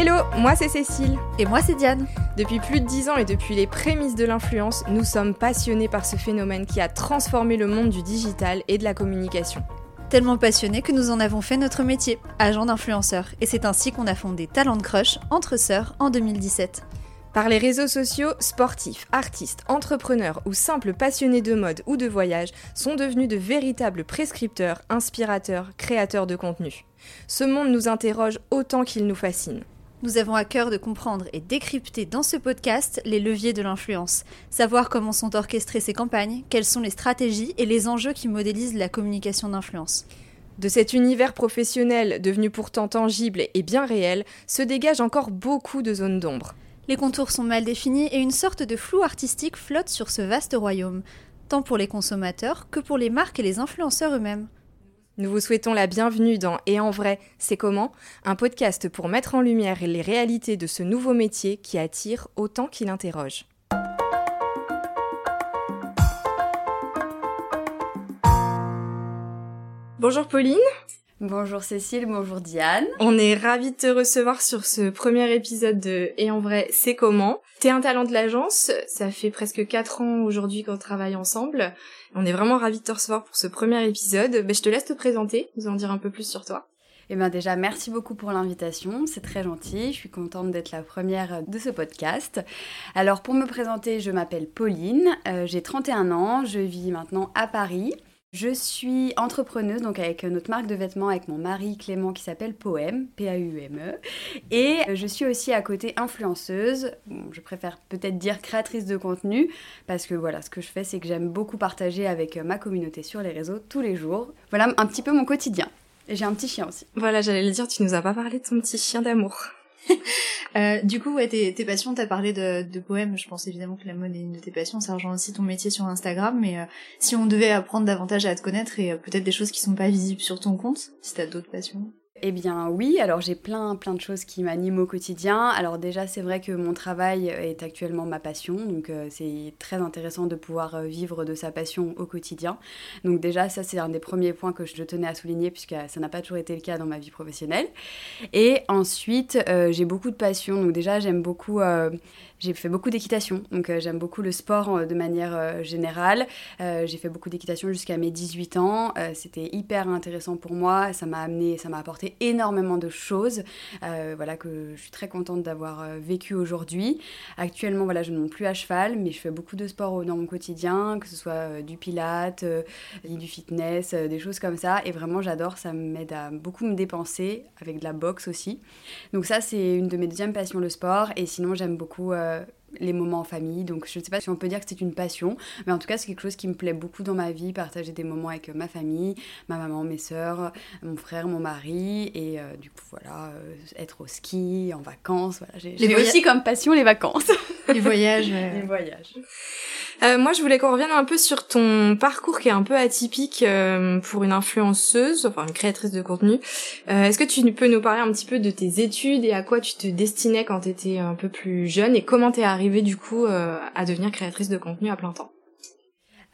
Hello, moi c'est Cécile. Et moi c'est Diane. Depuis plus de 10 ans et depuis les prémices de l'influence, nous sommes passionnés par ce phénomène qui a transformé le monde du digital et de la communication. Tellement passionnés que nous en avons fait notre métier, agent d'influenceur. Et c'est ainsi qu'on a fondé Talent Crush entre sœurs en 2017. Par les réseaux sociaux, sportifs, artistes, entrepreneurs ou simples passionnés de mode ou de voyage sont devenus de véritables prescripteurs, inspirateurs, créateurs de contenu. Ce monde nous interroge autant qu'il nous fascine. Nous avons à cœur de comprendre et décrypter dans ce podcast les leviers de l'influence, savoir comment sont orchestrées ces campagnes, quelles sont les stratégies et les enjeux qui modélisent la communication d'influence. De cet univers professionnel devenu pourtant tangible et bien réel, se dégagent encore beaucoup de zones d'ombre. Les contours sont mal définis et une sorte de flou artistique flotte sur ce vaste royaume, tant pour les consommateurs que pour les marques et les influenceurs eux-mêmes. Nous vous souhaitons la bienvenue dans Et en vrai, c'est comment? Un podcast pour mettre en lumière les réalités de ce nouveau métier qui attire autant qu'il interroge. Bonjour Pauline. Bonjour Cécile, bonjour Diane. On est ravis de te recevoir sur ce premier épisode de Et en vrai, c'est comment? T'es un talent de l'agence, ça fait presque 4 ans aujourd'hui qu'on travaille ensemble. On est vraiment ravis de te recevoir pour ce premier épisode. Ben, je te laisse te présenter, nous en dire un peu plus sur toi. Eh bien déjà, merci beaucoup pour l'invitation, c'est très gentil, je suis contente d'être la première de ce podcast. Alors pour me présenter, je m'appelle Pauline, euh, j'ai 31 ans, je vis maintenant à Paris. Je suis entrepreneuse, donc avec notre marque de vêtements, avec mon mari Clément qui s'appelle Poem, P-A-U-M-E. Et je suis aussi à côté influenceuse, je préfère peut-être dire créatrice de contenu, parce que voilà, ce que je fais, c'est que j'aime beaucoup partager avec ma communauté sur les réseaux tous les jours. Voilà un petit peu mon quotidien. Et j'ai un petit chien aussi. Voilà, j'allais le dire, tu nous as pas parlé de ton petit chien d'amour. Euh, du coup, ouais, tes, tes passions, t'as parlé de, poèmes. Je pense évidemment que la mode est une de tes passions. Ça rejoint aussi ton métier sur Instagram. Mais euh, si on devait apprendre davantage à te connaître et euh, peut-être des choses qui sont pas visibles sur ton compte, si t'as d'autres passions. Eh bien oui, alors j'ai plein plein de choses qui m'animent au quotidien. Alors déjà c'est vrai que mon travail est actuellement ma passion, donc euh, c'est très intéressant de pouvoir euh, vivre de sa passion au quotidien. Donc déjà ça c'est un des premiers points que je tenais à souligner puisque ça n'a pas toujours été le cas dans ma vie professionnelle. Et ensuite euh, j'ai beaucoup de passion, donc déjà j'aime beaucoup j'ai fait beaucoup d'équitation, donc euh, j'aime beaucoup le sport euh, de manière euh, générale. j'ai fait beaucoup d'équitation jusqu'à mes 18 ans. C'était hyper intéressant pour moi. Ça m'a amené, ça m'a apporté énormément de choses. voilà que je suis très contente d'avoir vécu aujourd'hui. Actuellement, voilà, je ne monte plus à cheval, mais je fais beaucoup de sport dans mon quotidien, que ce soit du pilate, du fitness, des choses comme ça. Et vraiment, j'adore. Ça m'aide à beaucoup me dépenser avec de la boxe aussi. Donc ça, c'est une de mes deuxièmes passions, le sport. Et sinon, j'aime beaucoup uh, les moments en famille. Donc je ne sais pas si on peut dire que c'est une passion, mais en tout cas c'est quelque chose qui me plaît beaucoup dans ma vie, partager des moments avec ma famille, ma maman, mes soeurs, mon frère, mon mari, et euh, du coup voilà, euh, être au ski, en vacances. Voilà. J'ai aussi comme passion les vacances. Les voyages. Les voyages. Euh, moi, je voulais qu'on revienne un peu sur ton parcours qui est un peu atypique euh, pour une influenceuse, enfin une créatrice de contenu. Euh, Est-ce que tu peux nous parler un petit peu de tes études et à quoi tu te destinais quand tu étais un peu plus jeune et comment t'es arrivée du coup euh, à devenir créatrice de contenu à plein temps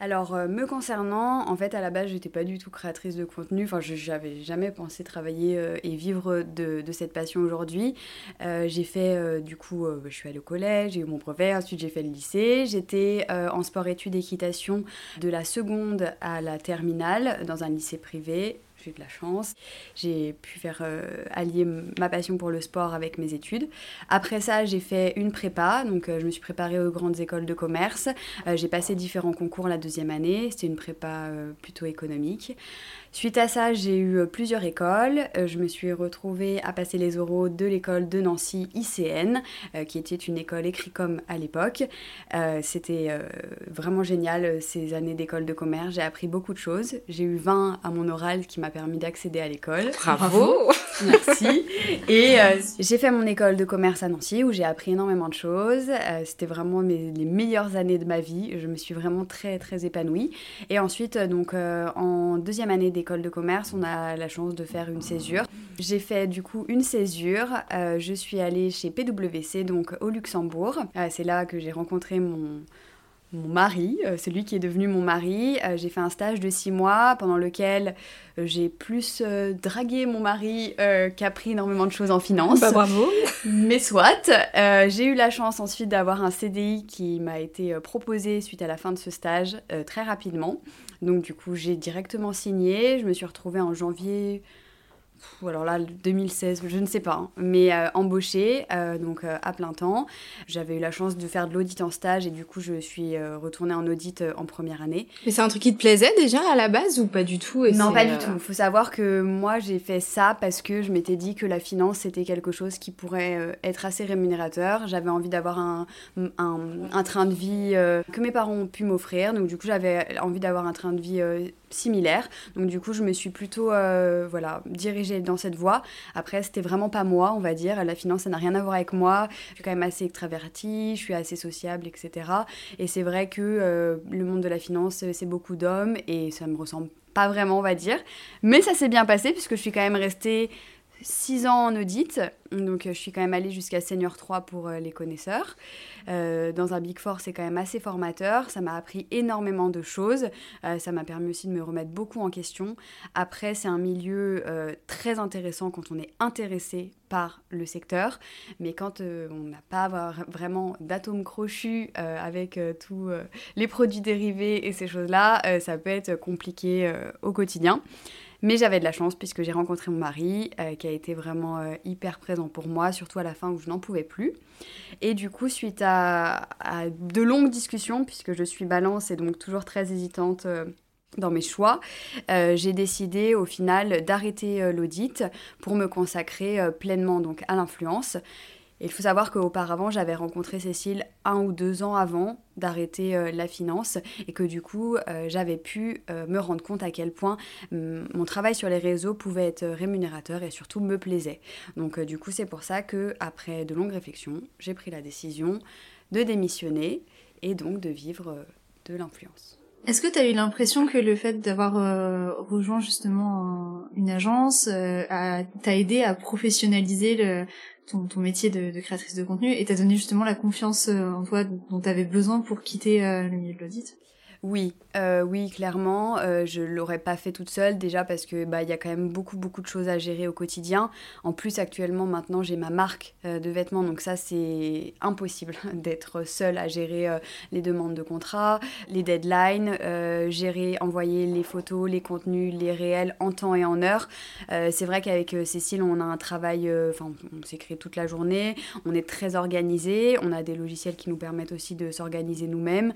alors, euh, me concernant, en fait, à la base, j'étais pas du tout créatrice de contenu. Enfin, je n'avais jamais pensé travailler euh, et vivre de, cette passion aujourd'hui. J'ai fait, du coup, je suis allée au collège, j'ai eu mon brevet, ensuite j'ai fait le lycée. J'étais en sport-études équitation de la seconde à la terminale dans un lycée privé j'ai eu de la chance. J'ai pu faire euh, allier ma passion pour le sport avec mes études. Après ça, j'ai fait une prépa, donc euh, je me suis préparée aux grandes écoles de commerce. Euh, j'ai passé différents concours la deuxième année, c'était une prépa plutôt économique. Suite à ça, j'ai eu euh, plusieurs écoles. Euh, je me suis retrouvée à passer les oraux de l'école de Nancy ICN, euh, qui était une école écrit-com à l'époque. C'était vraiment génial ces années d'école de commerce. J'ai appris beaucoup de choses. J'ai eu 20 à mon oral, qui m'a permis d'accéder à l'école. Bravo Merci Et j'ai fait mon école de commerce à Nancy où j'ai appris énormément de choses. C'était vraiment les meilleures années de ma vie. Je me suis vraiment très très épanouie. Et ensuite, donc en deuxième année d'école, école de commerce, on a la chance de faire une césure. J'ai fait du coup une césure. Euh, je suis allée chez PwC, donc au Luxembourg. Euh, c'est là que j'ai rencontré mon, mon mari, celui qui est devenu mon mari. j'ai fait un stage de six mois pendant lequel j'ai plus dragué mon mari qu'appris énormément de choses en finance. Bah, bravo Mais soit. j'ai eu la chance ensuite d'avoir un CDI qui m'a été proposé suite à la fin de ce stage très rapidement. Donc du coup, j'ai directement signé. Je me suis retrouvée en janvier ou alors là 2016, je ne sais pas, hein. mais euh, embauchée, euh, donc euh, à plein temps. J'avais eu la chance de faire de l'audit en stage et du coup je suis retournée en audit en première année. Mais c'est un truc qui te plaisait déjà à la base ou pas du tout Non, pas du tout. Il faut savoir que moi j'ai fait ça parce que je m'étais dit que la finance c'était quelque chose qui pourrait être assez rémunérateur. J'avais envie d'avoir un, un, un, train de vie que mes parents ont pu m'offrir, donc du coup j'avais envie d'avoir un train de vie similaire. Donc du coup, je me suis plutôt euh, voilà, dirigée dans cette voie. Après, c'était vraiment pas moi, on va dire. La finance, ça n'a rien à voir avec moi. Je suis quand même assez extravertie, je suis assez sociable, etc. Et c'est vrai que euh, le monde de la finance, c'est beaucoup d'hommes et ça me ressemble pas vraiment, on va dire. Mais ça s'est bien passé puisque je suis quand même restée 6 ans en audit, donc euh, je suis quand même allée jusqu'à Senior 3 pour euh, les connaisseurs. Euh, dans un Big Four, c'est quand même assez formateur, ça m'a appris énormément de choses, ça m'a permis aussi de me remettre beaucoup en question. Après, c'est un milieu très intéressant quand on est intéressé par le secteur, mais quand on n'a pas vraiment d'atomes crochus avec tous les produits dérivés et ces choses-là, ça peut être compliqué au quotidien. Mais j'avais de la chance puisque j'ai rencontré mon mari euh, qui a été vraiment euh, hyper présent pour moi, surtout à la fin où je n'en pouvais plus. Et du coup, suite à, de longues discussions, puisque je suis balance et donc toujours très hésitante euh, dans mes choix, j'ai décidé au final d'arrêter l'audit pour me consacrer pleinement donc à l'influence il faut savoir qu'auparavant, j'avais rencontré Cécile un ou deux ans avant d'arrêter euh, la finance et que du coup, euh, j'avais pu euh, me rendre compte à quel point hum, mon travail sur les réseaux pouvait être rémunérateur et surtout me plaisait. Donc du coup, c'est pour ça que après de longues réflexions, j'ai pris la décision de démissionner et donc de vivre de l'influence. Est-ce que tu as eu l'impression que le fait d'avoir rejoint justement une agence t'a aidé à professionnaliser le, ton, ton métier de, créatrice de contenu et t'a donné justement la confiance euh, en toi dont tu avais besoin pour quitter euh, le milieu de l'audit oui, euh, oui, clairement, euh, je l'aurais pas fait toute seule déjà parce que bah il y a quand même beaucoup beaucoup de choses à gérer au quotidien. En plus actuellement maintenant j'ai ma marque euh, de vêtements donc ça c'est impossible d'être seule à gérer les demandes de contrat, les deadlines, gérer, envoyer les photos, les contenus, les réels en temps et en heure. c'est vrai qu'avec Cécile on a un travail, enfin on s'écrit toute la journée, on est très organisé, on a des logiciels qui nous permettent aussi de s'organiser nous-mêmes.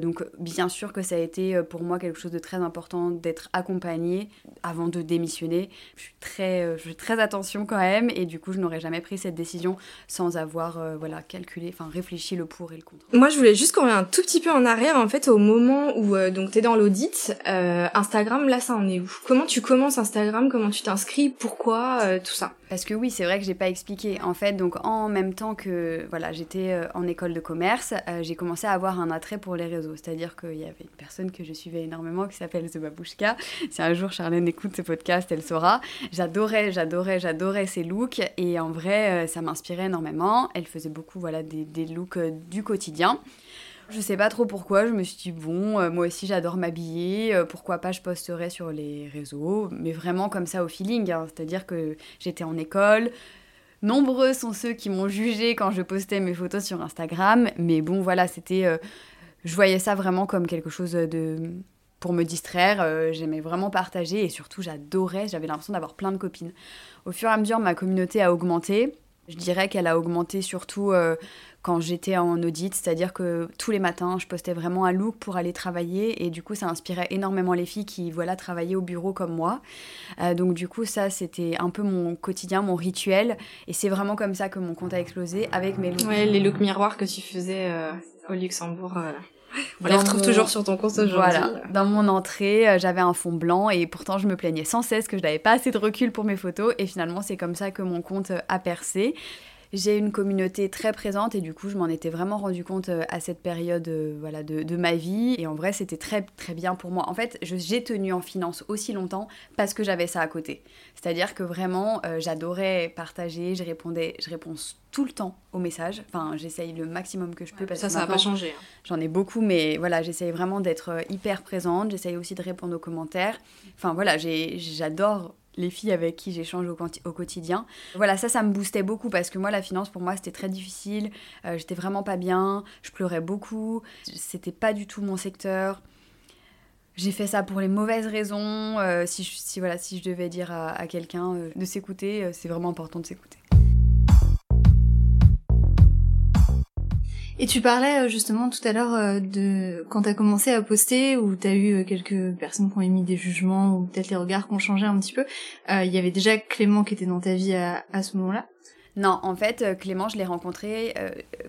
donc bien sûr que ça a été euh, pour moi quelque chose de très important d'être accompagnée avant de démissionner. Je suis très, euh, je fais très attention quand même et du coup je n'aurais jamais pris cette décision sans avoir euh, voilà calculé, enfin réfléchi le pour et le contre. Moi je voulais juste qu'on revienne un tout petit peu en arrière en fait au moment où donc tu es dans l'audit. Instagram là ça en est où? Comment tu commences Instagram? Comment tu t'inscris? Pourquoi Tout ça? Parce que oui, c'est vrai que j'ai pas expliqué. En fait, donc en même temps que voilà, j'étais euh, en école de commerce, euh, j'ai commencé à avoir un attrait pour les réseaux. C'est-à-dire qu'il y une personne que je suivais énormément qui s'appelle The Babouchka. Si un jour Charlène écoute ce podcast, elle saura. J'adorais, j'adorais, j'adorais ses looks et en vrai, euh, ça m'inspirait énormément. Elle faisait beaucoup voilà des, looks du quotidien. Je sais pas trop pourquoi, je me suis dit bon, euh, moi aussi j'adore m'habiller, euh, pourquoi pas je posterai sur les réseaux, mais vraiment comme ça au feeling, hein. c'est-à-dire que j'étais en école, nombreux sont ceux qui m'ont jugé quand je postais mes photos sur Instagram, mais bon voilà, c'était, euh, je voyais ça vraiment comme quelque chose de pour me distraire, j'aimais vraiment partager et surtout j'adorais, j'avais l'impression d'avoir plein de copines. Au fur et à mesure, ma communauté a augmenté. Je dirais qu'elle a augmenté surtout quand j'étais en audit, c'est-à-dire que tous les matins, je postais vraiment un look pour aller travailler et du coup, ça inspirait énormément les filles qui, voilà, travaillaient au bureau comme moi. Euh, donc du coup, ça, c'était un peu mon quotidien, mon rituel et c'est vraiment comme ça que mon compte a explosé avec mes looks. Ouais, les looks miroirs que tu faisais euh, au Luxembourg. Euh, on les retrouve toujours sur ton compte aujourd'hui. Voilà. Dans mon entrée, j'avais un fond blanc et pourtant je me plaignais sans cesse que je n'avais pas assez de recul pour mes photos et finalement c'est comme ça que mon compte a percé. J'ai une communauté très présente et du coup je m'en étais vraiment rendu compte euh, à cette période euh, voilà, de, de, ma vie et en vrai c'était très très bien pour moi. En fait j'ai tenu en finance aussi longtemps parce que j'avais ça à côté. C'est-à-dire que vraiment euh, j'adorais partager, je répondais, je réponds tout le temps aux messages. Enfin j'essaye le maximum que je peux. parce ça ça n'a pas changé. Hein. J'en ai beaucoup mais voilà j'essaye vraiment d'être hyper présente, j'essaye aussi de répondre aux commentaires. Enfin voilà j'adore les filles avec qui j'échange au, quotidien. Voilà, ça, ça me boostait beaucoup parce que moi, la finance, pour moi, c'était très difficile. Euh, j'étais vraiment pas bien. Je pleurais beaucoup. C'était pas du tout mon secteur. J'ai fait ça pour les mauvaises raisons. Euh, si, je, si, voilà, si je devais dire à, quelqu'un euh, de s'écouter, c'est vraiment important de s'écouter. Et tu parlais euh, justement tout à l'heure euh, de quand t'as commencé à poster, où t'as eu euh, quelques personnes qui ont émis des jugements, ou peut-être les regards qui ont changé un petit peu. Il y avait déjà Clément qui était dans ta vie à, à ce moment-là? Non, en fait, Clément, je l'ai rencontré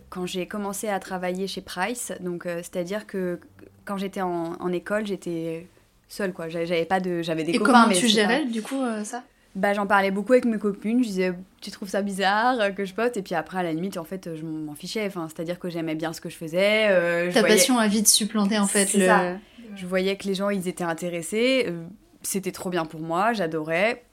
quand j'ai commencé à travailler chez Price. Donc, c'est-à-dire que quand j'étais en, en, école, j'étais seule, quoi. J'avais pas de, j'avais des Et copains. comment tu gérais, du coup, ça? Bah, j'en parlais beaucoup avec mes copines. Je disais, tu trouves ça bizarre que je poste Et puis après, à la limite, en fait, je m'en fichais. Enfin, C'est-à-dire que j'aimais bien ce que je faisais. Euh, Ta passion a vite supplanté, en fait. Le... Ça. Je voyais que les gens, ils étaient intéressés. Euh, c'était trop bien pour moi. J'adorais.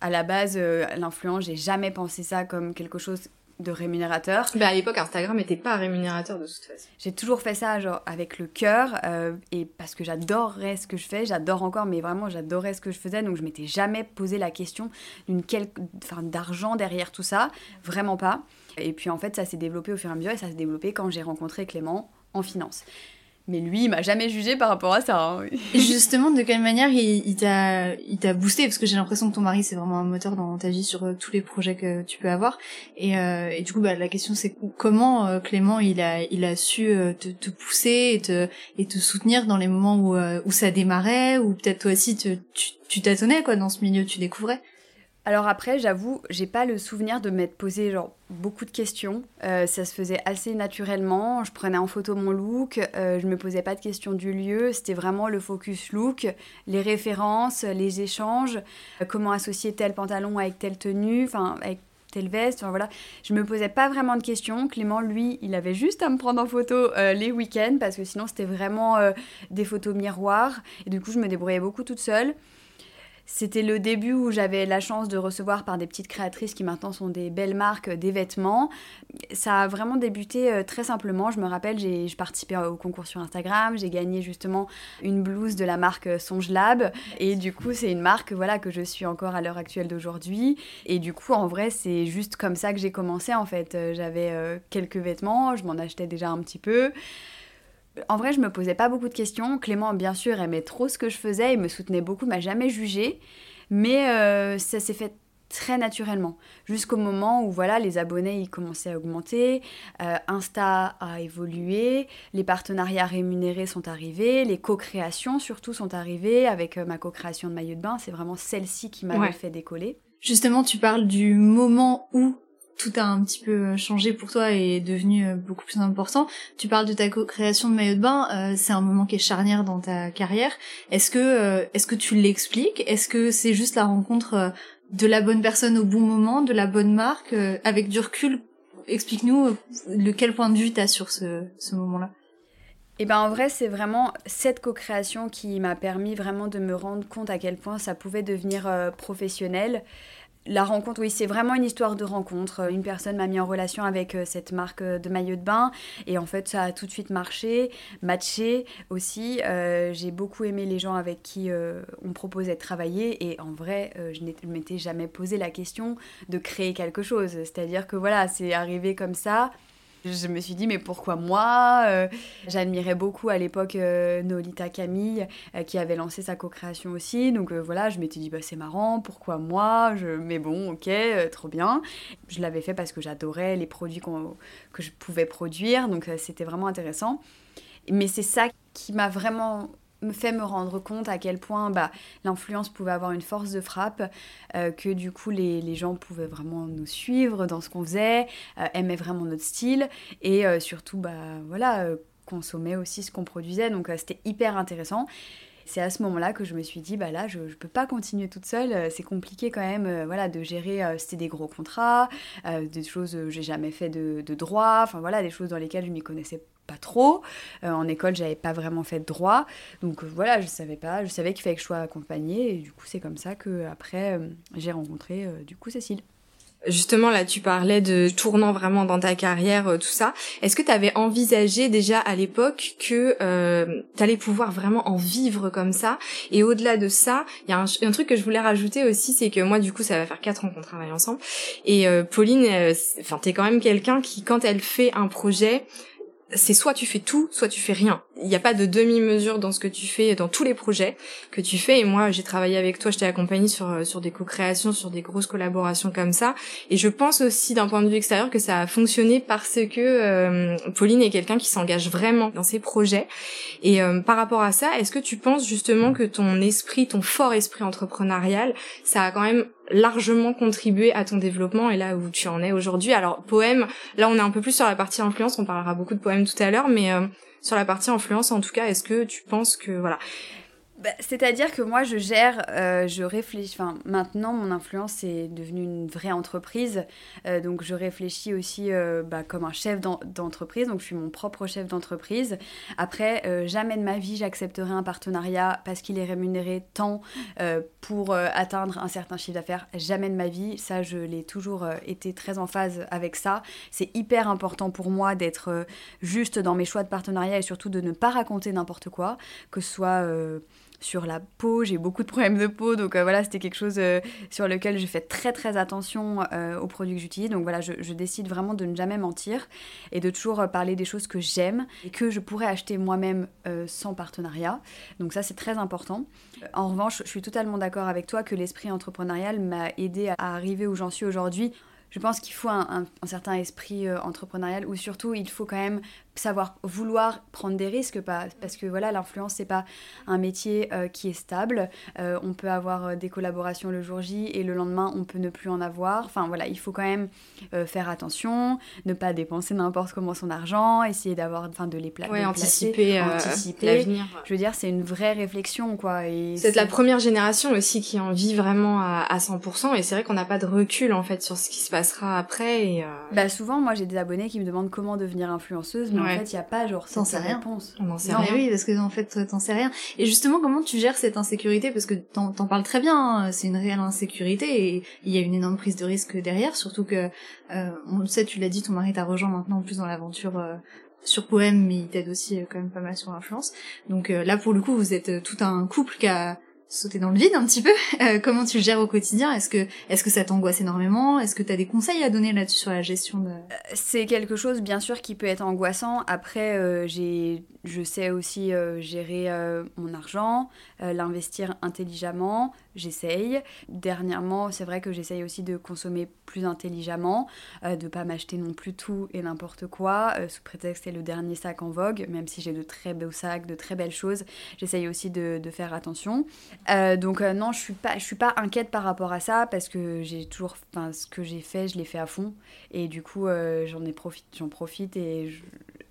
À la base, euh, l'influence, j'ai jamais pensé ça comme quelque chose de rémunérateur. Bah à l'époque Instagram n'était pas rémunérateur de toute façon. J'ai toujours fait ça genre avec le cœur euh, et parce que j'adorais ce que je fais, j'adore encore mais vraiment j'adorais ce que je faisais donc je m'étais jamais posé la question d'une quelle enfin d'argent derrière tout ça, vraiment pas. Et puis en fait ça s'est développé au fur et à mesure et ça s'est développé quand j'ai rencontré Clément en finance. Mais lui, il m'a jamais jugé par rapport à ça. Hein. Justement, de quelle manière il, il t'a, boosté? Parce que j'ai l'impression que ton mari c'est vraiment un moteur dans ta vie sur euh, tous les projets que tu peux avoir. Et, euh, et du coup, bah, la question c'est comment euh, Clément il a, il a su euh, te, te, pousser et te, et te soutenir dans les moments où, où ça démarrait, ou peut-être toi aussi tu, tu tâtonnais quoi dans ce milieu, tu découvrais? Alors après, j'avoue, j'ai pas le souvenir de m'être posé genre beaucoup de questions. Euh, ça se faisait assez naturellement. Je prenais en photo mon look, euh, je me posais pas de questions du lieu. C'était vraiment le focus look, les références, les échanges, euh, comment associer tel pantalon avec telle tenue, enfin avec telle veste. Enfin voilà, je me posais pas vraiment de questions. Clément, lui, il avait juste à me prendre en photo les week-ends parce que sinon c'était vraiment des photos miroirs. Et du coup, je me débrouillais beaucoup toute seule. C'était le début où j'avais la chance de recevoir par des petites créatrices qui maintenant sont des belles marques des vêtements. Ça a vraiment débuté euh, très simplement. Je me rappelle, j'ai participé au concours sur Instagram, j'ai gagné justement une blouse de la marque Songe Lab et du coup, c'est une marque voilà que je suis encore à l'heure actuelle d'aujourd'hui et du coup, en vrai, c'est juste comme ça que j'ai commencé en fait. Euh, j'avais euh, quelques vêtements, je m'en achetais déjà un petit peu en vrai, je me posais pas beaucoup de questions. Clément, bien sûr, aimait trop ce que je faisais, il me soutenait beaucoup, m'a jamais jugé. Mais euh, ça s'est fait très naturellement, jusqu'au moment où voilà les abonnés ils commençaient à augmenter, euh, Insta a évolué, les partenariats rémunérés sont arrivés, les co-créations surtout sont arrivées avec euh, ma co-création de maillot de bain, c'est vraiment celle-ci qui m'avait fait décoller. Justement, tu parles du moment où tout a un petit peu euh, changé pour toi et est devenu euh, beaucoup plus important. Tu parles de ta co-création de maillot de bain, euh, c'est un moment qui est charnière dans ta carrière. Est-ce que est-ce que tu l'expliques? Est-ce que c'est juste la rencontre de la bonne personne au bon moment, de la bonne marque avec du recul? Explique-nous le quel point de vue tu as sur ce, ce moment-là? Eh ben en vrai, c'est vraiment cette co-création qui m'a permis vraiment de me rendre compte à quel point ça pouvait devenir professionnel la rencontre, oui, c'est vraiment une histoire de rencontre. Une personne m'a mis en relation avec euh, cette marque euh, de maillot de bain et en fait, ça a tout de suite marché, matché aussi. Euh, j'ai beaucoup aimé les gens avec qui on proposait de travailler et en vrai, je ne m'étais jamais posé la question de créer quelque chose. C'est-à-dire que voilà, c'est arrivé comme ça. Je me suis dit, mais pourquoi moi euh, J'admirais beaucoup à l'époque euh, Nolita Camille, euh, qui avait lancé sa co-création aussi. Donc voilà, je m'étais dit, bah, c'est marrant, pourquoi moi? Je... Mais bon, ok, trop bien. Je l'avais fait parce que j'adorais les produits que je pouvais produire, donc c'était vraiment intéressant. Mais c'est ça qui m'a vraiment me fait me rendre compte à quel point bah, l'influence pouvait avoir une force de frappe, euh, que du coup les, gens pouvaient vraiment nous suivre dans ce qu'on faisait, euh, aimaient vraiment notre style et euh, surtout bah, voilà, consommaient aussi ce qu'on produisait. Donc c'était hyper intéressant. C'est à ce moment-là que je me suis dit, bah là, je, ne peux pas continuer toute seule. C'est compliqué quand même, voilà, de gérer. C'était des gros contrats, des choses, j'ai jamais fait de, de droit, enfin voilà, des choses dans lesquelles je m'y connaissais pas trop. Euh, en école, j'avais pas vraiment fait de droit. Donc euh, voilà, je savais pas. Je savais qu'il fallait que je sois accompagnée. Et du coup, c'est comme ça que après euh, j'ai rencontré du coup Cécile. Justement, là, tu parlais de tournant vraiment dans ta carrière, tout ça. Est-ce que tu avais envisagé déjà à l'époque que euh, tu allais pouvoir vraiment en vivre comme ça? Et au-delà de ça, il y a un, truc que je voulais rajouter aussi, c'est que moi, du coup, ça va faire quatre ans qu'on travaille ensemble. Et Pauline, enfin, t'es quand même quelqu'un qui, quand elle fait un projet, c'est soit tu fais tout, soit tu fais rien. Il n'y a pas de demi-mesure dans ce que tu fais, dans tous les projets que tu fais. Et moi, j'ai travaillé avec toi, je t'ai accompagné sur euh, sur des co-créations, sur des grosses collaborations comme ça. Et je pense aussi, d'un point de vue extérieur, que ça a fonctionné parce que euh, Pauline est quelqu'un qui s'engage vraiment dans ses projets. Et euh, par rapport à ça, est-ce que tu penses justement que ton esprit, ton fort esprit entrepreneurial, ça a quand même largement contribué à ton développement et là où tu en es aujourd'hui? Alors poème, là on est un peu plus sur la partie influence, on parlera beaucoup de poèmes tout à l'heure, mais euh, sur la partie influence en tout cas, est-ce que tu penses que voilà, bah, c'est-à-dire que moi, je gère, euh, je réfléchis. Maintenant, mon influence est devenue une vraie entreprise. Euh, donc, je réfléchis aussi euh, bah, comme un chef d'entreprise. Donc, je suis mon propre chef d'entreprise. Après, jamais de ma vie, j'accepterai un partenariat parce qu'il est rémunéré tant pour atteindre un certain chiffre d'affaires. Jamais de ma vie. Ça, je l'ai toujours été très en phase avec ça. C'est hyper important pour moi d'être juste dans mes choix de partenariat et surtout de ne pas raconter n'importe quoi, que ce soit sur la peau, j'ai beaucoup de problèmes de peau, donc euh, voilà, c'était quelque chose euh, sur lequel je fais très très attention euh, aux produits que j'utilise. Donc voilà, je, je, décide vraiment de ne jamais mentir et de toujours parler des choses que j'aime et que je pourrais acheter moi-même sans partenariat. Donc ça, c'est très important. En revanche, je suis totalement d'accord avec toi que l'esprit entrepreneurial m'a aidé à arriver où j'en suis aujourd'hui je pense qu'il faut un, certain esprit entrepreneurial ou surtout il faut quand même savoir vouloir prendre des risques parce que voilà l'influence c'est pas un métier euh, qui est stable. Euh, on peut avoir euh, des collaborations le jour J et le lendemain on peut ne plus en avoir. Enfin voilà il faut quand même faire attention ne pas dépenser n'importe comment son argent essayer d'avoir enfin de les pla ouais, anticiper, anticiper. l'avenir je veux dire c'est une vraie réflexion quoi c'est la première génération aussi qui en vit vraiment à, 100% et c'est vrai qu'on n'a pas de recul en fait sur ce qui se passera après et bah souvent moi j'ai des abonnés qui me demandent comment devenir influenceuse mais en fait, il n'y a pas genre cette rien. réponse. On n'en sait rien. oui, parce que en fait, t'en sais rien. Et justement, comment tu gères cette insécurité? Parce que t'en, t'en parles très bien, hein, c'est une réelle insécurité et il y a une énorme prise de risque derrière, surtout que, euh, on le sait, tu l'as dit, ton mari t'a rejoint maintenant en plus dans l'aventure euh, sur Poème, mais il t'aide aussi euh, quand même pas mal sur l'influence. Donc euh, là, pour le coup, vous êtes tout un couple qui a sauter dans le vide un petit peu. Euh, comment tu le gères au quotidien? Est-ce que est-ce que ça t'angoisse énormément? Est-ce que tu as des conseils à donner là-dessus sur la gestion de euh, C'est quelque chose bien sûr qui peut être angoissant. Après euh, j'ai je sais aussi gérer mon argent, l'investir intelligemment, j'essaye. Dernièrement, c'est vrai que j'essaye aussi de consommer plus intelligemment, euh, de pas m'acheter non plus tout et n'importe quoi, euh, sous prétexte que c'est le dernier sac en vogue, même si j'ai de très beaux sacs, de très belles choses, j'essaye aussi de, faire attention. Euh, donc non, je suis pas, suis pas inquiète par rapport à ça parce que j'ai toujours, ce que j'ai fait, je l'ai fait à fond et du coup j'en profite, profite et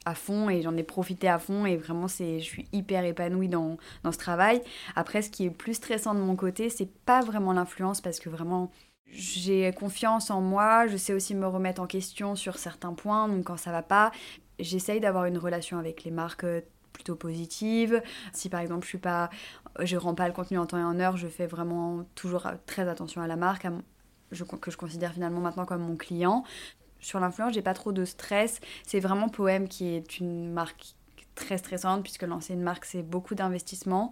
à fond et j'en ai profité à fond et vraiment c'est je suis hyper épanouie dans, dans ce travail. Après ce qui est plus stressant de mon côté, c'est pas vraiment l'influence parce que vraiment j'ai confiance en moi, je sais aussi me remettre en question sur certains points, donc quand ça va pas, j'essaye d'avoir une relation avec les marques euh, plutôt positive. Si par exemple je suis pas je rends pas le contenu en temps et en heure, je fais vraiment toujours très attention à la marque, que je considère finalement maintenant comme mon client sur l'influence, j'ai pas trop de stress. C'est vraiment Poème qui est une marque très stressante puisque lancer une marque c'est beaucoup d'investissement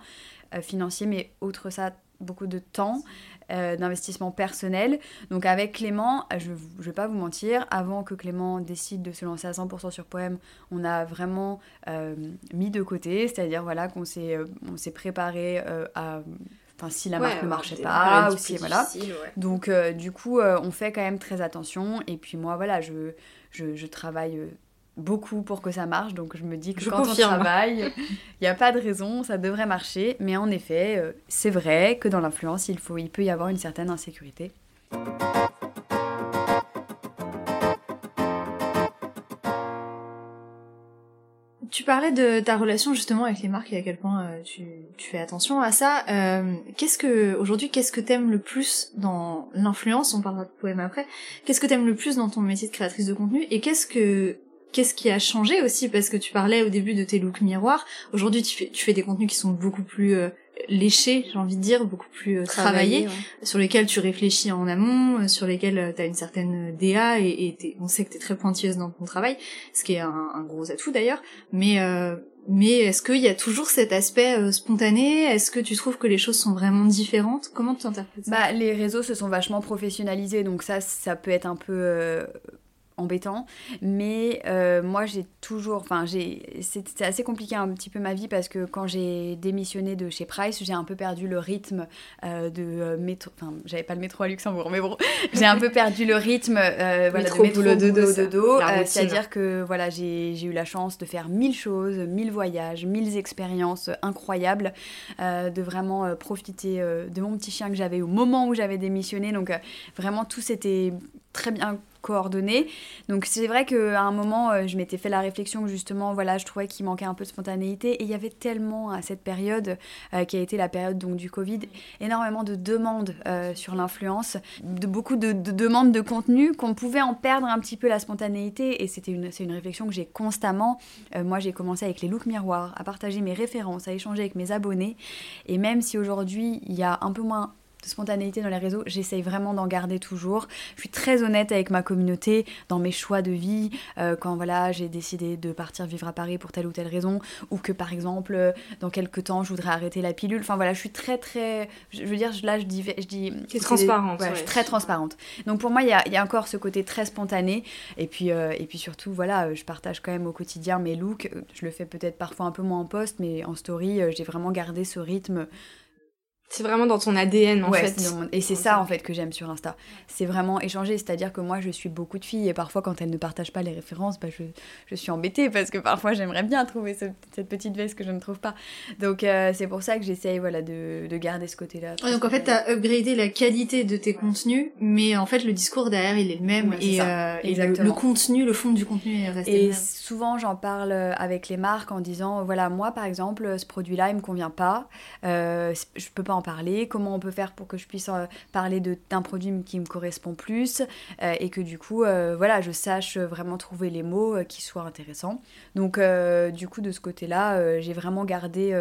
euh, financier mais outre ça beaucoup de temps euh, d'investissement personnel donc avec Clément je, je vais pas vous mentir avant que Clément décide de se lancer à 100% sur Poème on a vraiment euh, mis de côté c'est à dire voilà qu'on s'est s'est préparé à Enfin, si la marque ne marchait pas, ou si, voilà. Donc, euh, du coup, euh, on fait quand même très attention. Et puis, moi, voilà, je, je, je travaille euh, beaucoup pour que ça marche. Donc, je me dis que je quand on travaille, il n'y a pas de raison, ça devrait marcher. Mais en effet, c'est vrai que dans l'influence, il, faut, il peut y avoir une certaine insécurité. Tu parlais de ta relation justement avec les marques et à quel point euh, tu, fais attention à ça. Euh, qu'est-ce que aujourd'hui, qu'est-ce que t'aimes le plus dans l'influence? On parlera de poème après. Qu'est-ce que t'aimes le plus dans ton métier de créatrice de contenu? Et qu'est-ce que qu'est-ce qui a changé aussi? Parce que tu parlais au début de tes looks miroirs. Aujourd'hui, tu fais tu fais des contenus qui sont beaucoup plus euh, léchés, j'ai envie de dire, beaucoup plus euh, travaillés, sur lesquels tu réfléchis en amont, euh, sur lesquels euh, tu as une certaine DA et, et on sait que tu es très pointilleuse dans ton travail, ce qui est un, un gros atout d'ailleurs. Mais mais est-ce qu'il y a toujours cet aspect spontané? Est-ce que tu trouves que les choses sont vraiment différentes? Comment tu interprètes ça? Bah les réseaux se sont vachement professionnalisés, donc ça ça peut être un peu embêtant. Mais euh, moi, j'ai toujours. Enfin, c'est assez compliqué un petit peu ma vie parce que quand j'ai démissionné de chez Price, j'ai un peu perdu le rythme euh, de euh, métro. Enfin, j'avais pas le métro à Luxembourg, mais bon, j'ai un peu perdu le rythme voilà, métro, de métro boulot, de dos. C'est-à-dire que voilà, j'ai eu la chance de faire mille choses, mille voyages, mille expériences incroyables, de vraiment profiter de mon petit chien que j'avais au moment où j'avais démissionné. Donc, vraiment, tout s'était très bien coordonnées. Donc c'est vrai qu'à un moment, euh, je m'étais fait la réflexion que justement, voilà, je trouvais qu'il manquait un peu de spontanéité. Et il y avait tellement à cette période, euh, qui a été la période donc, du Covid, énormément de demandes euh, sur l'influence, de, beaucoup de, demandes de contenu qu'on pouvait en perdre un petit peu la spontanéité. Et c'était une, c'est une réflexion que j'ai constamment. moi, j'ai commencé avec les looks miroirs, à partager mes références, à échanger avec mes abonnés. Et même si aujourd'hui, il y a un peu moins de spontanéité dans les réseaux, j'essaye vraiment d'en garder toujours. Je suis très honnête avec ma communauté dans mes choix de vie, euh, quand voilà, j'ai décidé de partir vivre à Paris pour telle ou telle raison, ou que par exemple, euh, dans quelques temps, je voudrais arrêter la pilule. Enfin voilà, je suis très très. Je veux dire, là, je dis. Je dis c'est transparente. Ouais, Je suis très transparente. Donc pour moi, il y a, y a, encore ce côté très spontané. Et puis, euh, et puis surtout, voilà, je partage quand même au quotidien mes looks. Je le fais peut-être parfois un peu moins en post, mais en story, j'ai vraiment gardé ce rythme c'est vraiment dans ton ADN en fait. Et c'est ça en fait que j'aime sur Insta. C'est vraiment échanger, c'est-à-dire que moi je suis beaucoup de filles et parfois quand elles ne partagent pas les références, bah, je, je suis embêtée parce que parfois j'aimerais bien trouver cette petite veste que je ne trouve pas. Donc euh, c'est pour ça que j'essaye voilà, de, de, garder ce côté-là. donc en fait tu as upgradé la qualité de tes contenus, mais en fait le discours derrière il est le même et, euh, le, contenu, le fond du contenu est resté et le même. souvent j'en parle avec les marques en disant voilà moi par exemple ce produit-là il me convient pas, euh, je peux pas en parler, comment on peut faire pour que je puisse euh, parler d'un produit qui me correspond plus euh, et que du coup, euh, voilà, je sache vraiment trouver les mots qui soient intéressants. Donc, du coup, de ce côté-là, j'ai vraiment gardé.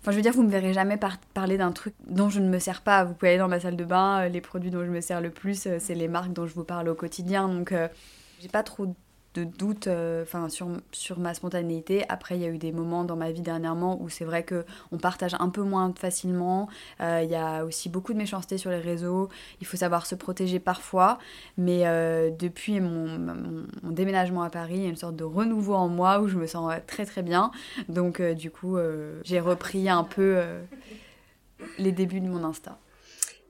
Enfin, je veux dire, vous me verrez jamais parler d'un truc dont je ne me sers pas. Vous pouvez aller dans ma salle de bain, les produits dont je me sers le plus, c'est les marques dont je vous parle au quotidien. Donc, j'ai pas trop de doute euh, sur, sur ma spontanéité. Après, il y a eu des moments dans ma vie dernièrement où c'est vrai que on partage un peu moins facilement. Euh, il y a aussi beaucoup de méchanceté sur les réseaux. Il faut savoir se protéger parfois. Mais euh, depuis mon, mon, déménagement à Paris, il y a une sorte de renouveau en moi où je me sens très très bien. Donc du coup, j'ai repris un peu les débuts de mon Insta.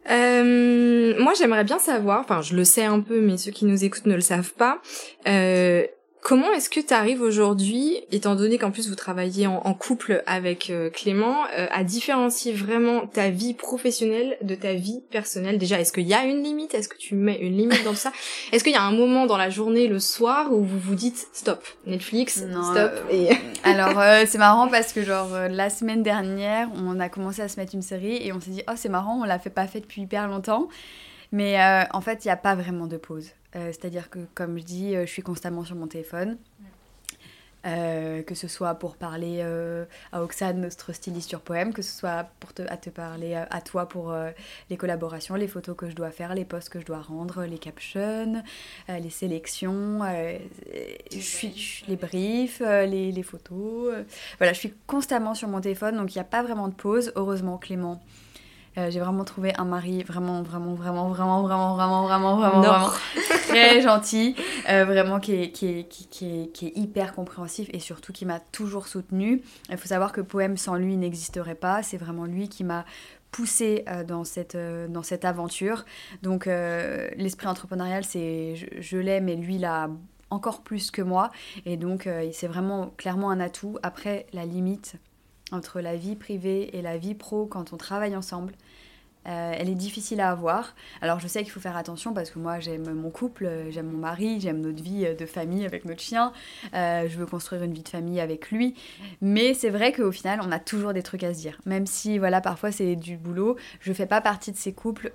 Euh, moi, j'aimerais bien savoir, enfin, je le sais un peu, mais ceux qui nous écoutent ne le savent pas. Euh, Comment est-ce que tu arrives aujourd'hui, étant donné qu'en plus vous travaillez en, couple avec euh, Clément, euh, à différencier vraiment ta vie professionnelle de ta vie personnelle? Déjà, est-ce qu'il y a une limite? Est-ce que tu mets une limite dans ça? Est-ce qu'il y a un moment dans la journée, le soir, où vous vous dites stop, Netflix, stop euh, et... Alors c'est marrant parce que genre la semaine dernière, on a commencé à se mettre une série et on s'est dit oh c'est marrant, on l'a fait pas fait depuis hyper longtemps. Mais en fait, il n'y a pas vraiment de pause. Euh, c'est-à-dire que, comme je dis, euh, je suis constamment sur mon téléphone. Euh, que ce soit pour parler à Oxane, notre styliste sur poème, que ce soit pour te, à te parler à toi pour les collaborations, les photos que je dois faire, les posts que je dois rendre, les captions, les sélections, je suis, les briefs, les, les photos. voilà, je suis constamment sur mon téléphone, donc il n'y a pas vraiment de pause. Heureusement, Clément euh, j'ai vraiment trouvé un mari vraiment, vraiment, vraiment, vraiment, vraiment, vraiment, vraiment, vraiment, vraiment très gentil, euh, vraiment qui est, qui, est, qui, est, qui est hyper compréhensif et surtout qui m'a toujours soutenue. Il faut savoir que Poème sans lui n'existerait pas. C'est vraiment lui qui m'a poussé euh, dans, cette, dans cette aventure. Donc l'esprit entrepreneurial, c'est je, je l'aime et lui l'a encore plus que moi. Et donc c'est vraiment clairement un atout. Après, la limite, entre la vie privée et la vie pro quand on travaille ensemble. Euh, elle est difficile à avoir. Alors je sais qu'il faut faire attention parce que moi j'aime mon couple, euh, j'aime mon mari, j'aime notre vie de famille avec notre chien, je veux construire une vie de famille avec lui. Mais c'est vrai qu'au final on a toujours des trucs à se dire. Même si voilà parfois c'est du boulot, je fais pas partie de ces couples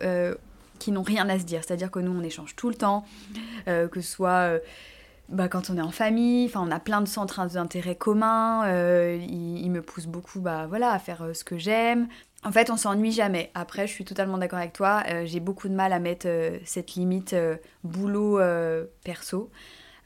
qui n'ont rien à se dire. C'est-à-dire que nous on échange tout le temps, que ce soit bah, quand on est en famille, on a plein de centres d'intérêt communs, euh, il, me pousse beaucoup bah, voilà, à faire euh, ce que j'aime. En fait, on s'ennuie jamais. Après, je suis totalement d'accord avec toi, euh, j'ai beaucoup de mal à mettre cette limite boulot perso.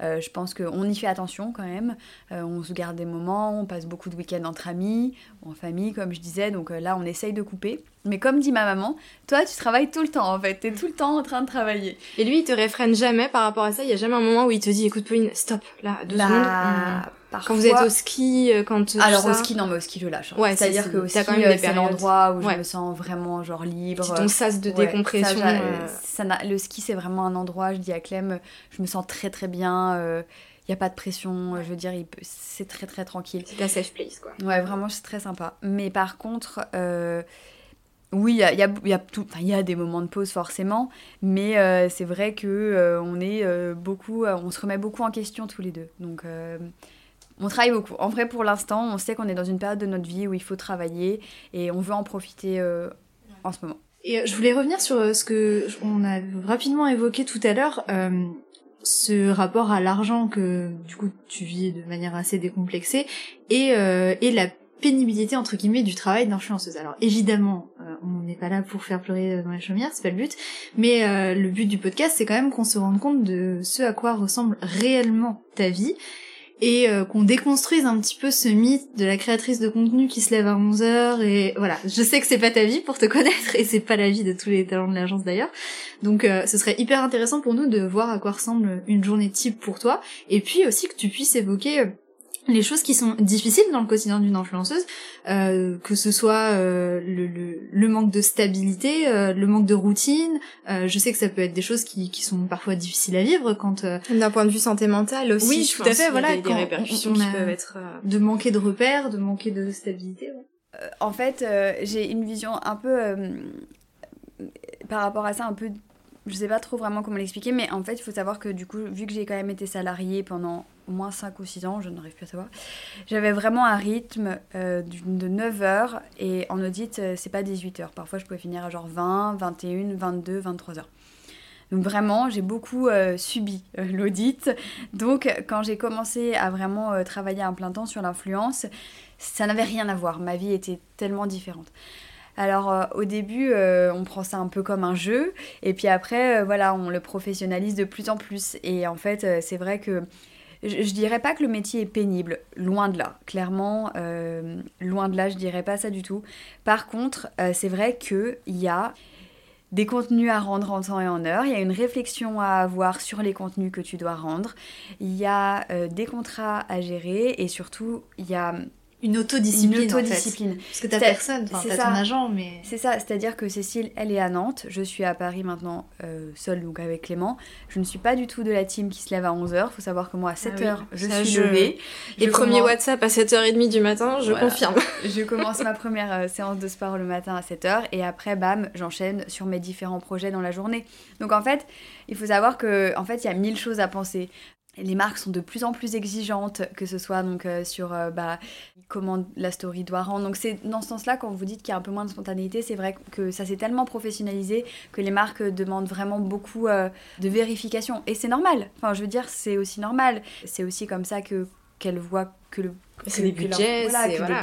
Euh, je pense qu'on y fait attention quand même. Euh, on se garde des moments, on passe beaucoup de week-ends entre amis, en famille, comme je disais. Donc euh, là, on essaye de couper. Mais comme dit ma maman, toi, tu travailles tout le temps en fait. T'es tout le temps en train de travailler. Et lui, il te réfrène jamais par rapport à ça. Il y a jamais un moment où il te dit, écoute Pauline, stop, là, deux bah, secondes. Quand vous êtes au ski, euh, quand alors au ski non mais au ski je lâche. Hein. Ouais, c'est-à-dire que au ski euh, c'est l'endroit où je me sens vraiment genre libre. C'est ton sas de décompression. Euh. Ça, le ski c'est vraiment un endroit. Je dis à Clem, je me sens très très bien. Il y a pas de pression. Je veux dire, c'est très très tranquille. C'est ta safe place quoi. Ouais, vraiment c'est très sympa. Mais par contre. Oui, il y a, y, a, y, a y a des moments de pause forcément, mais c'est vrai que on est beaucoup, on se remet beaucoup en question tous les deux. Donc on travaille beaucoup. En vrai, pour l'instant, on sait qu'on est dans une période de notre vie où il faut travailler et on veut en profiter euh, en ce moment. Et euh, je voulais revenir sur euh, ce que on a rapidement évoqué tout à l'heure, ce rapport à l'argent que du coup tu vis de manière assez décomplexée et, et la pénibilité entre guillemets du travail d'influenceuse. Alors évidemment, on n'est pas là pour faire pleurer dans les chaumières, c'est pas le but, mais le but du podcast c'est quand même qu'on se rende compte de ce à quoi ressemble réellement ta vie et euh, qu'on déconstruise un petit peu ce mythe de la créatrice de contenu qui se lève à 11h et voilà, je sais que c'est pas ta vie pour te connaître et c'est pas la vie de tous les talents de l'agence d'ailleurs. Donc euh, ce serait hyper intéressant pour nous de voir à quoi ressemble une journée type pour toi et puis aussi que tu puisses évoquer euh, les choses qui sont difficiles dans le quotidien d'une influenceuse, euh, que ce soit euh, le, le, le, manque de stabilité, euh, le manque de routine. Euh, je sais que ça peut être des choses qui, qui sont parfois difficiles à vivre quand. Euh, D'un point de vue santé mentale aussi. Oui, tout à fait. Voilà, des, des répercussions qui peuvent être de manquer de repères, de manquer de stabilité. Ouais. en fait, j'ai une vision un peu par rapport à ça, un peu je sais pas trop vraiment comment l'expliquer, mais en fait, il faut savoir que du coup, vu que j'ai quand même été salariée pendant moins 5 ou 6 ans, je n'arrive plus à savoir, j'avais vraiment un rythme euh, de 9 heures et en audit, euh, c'est pas 18 heures. Parfois, je pouvais finir à genre 20, 21, 22, 23 heures. Donc vraiment, j'ai beaucoup euh, subi l'audit. Donc quand j'ai commencé à vraiment travailler un plein temps sur l'influence, ça n'avait rien à voir. Ma vie était tellement différente. Alors au début, on prend ça un peu comme un jeu, et puis après, voilà, on le professionnalise de plus en plus. Et en fait, c'est vrai que je, je, dirais pas que le métier est pénible, loin de là. Clairement, loin de là, je dirais pas ça du tout. Par contre, c'est vrai qu'il y a des contenus à rendre en temps et en heure, il y a une réflexion à avoir sur les contenus que tu dois rendre, il y a des contrats à gérer et surtout il y a une autodiscipline. Une autodiscipline. Parce que t'as personne, t'as ton agent, mais. C'est ça, c'est-à-dire que Cécile, elle est à Nantes, je suis à Paris maintenant, euh, seule, donc avec Clément. Je ne suis pas du tout de la team qui se lève à 11h. Faut savoir que moi, à 7h, ah je suis levée. Les premiers WhatsApp à 7h30 du matin, je confirme. je commence ma première euh, séance de sport le matin à 7h et après, bam, j'enchaîne sur mes différents projets dans la journée. Donc en fait, il faut savoir que en fait, il y a mille choses à penser les marques sont de plus en plus exigeantes, que ce soit donc euh, sur euh, bah, comment la story doit rendre. Donc c'est dans ce sens-là, quand vous dites qu'il y a un peu moins de spontanéité, c'est vrai que ça s'est tellement professionnalisé que les marques demandent vraiment beaucoup euh, de vérification. Et c'est normal. Enfin, je veux dire, c'est aussi normal. C'est aussi comme ça que qu'elles voient que le c'est des budgets,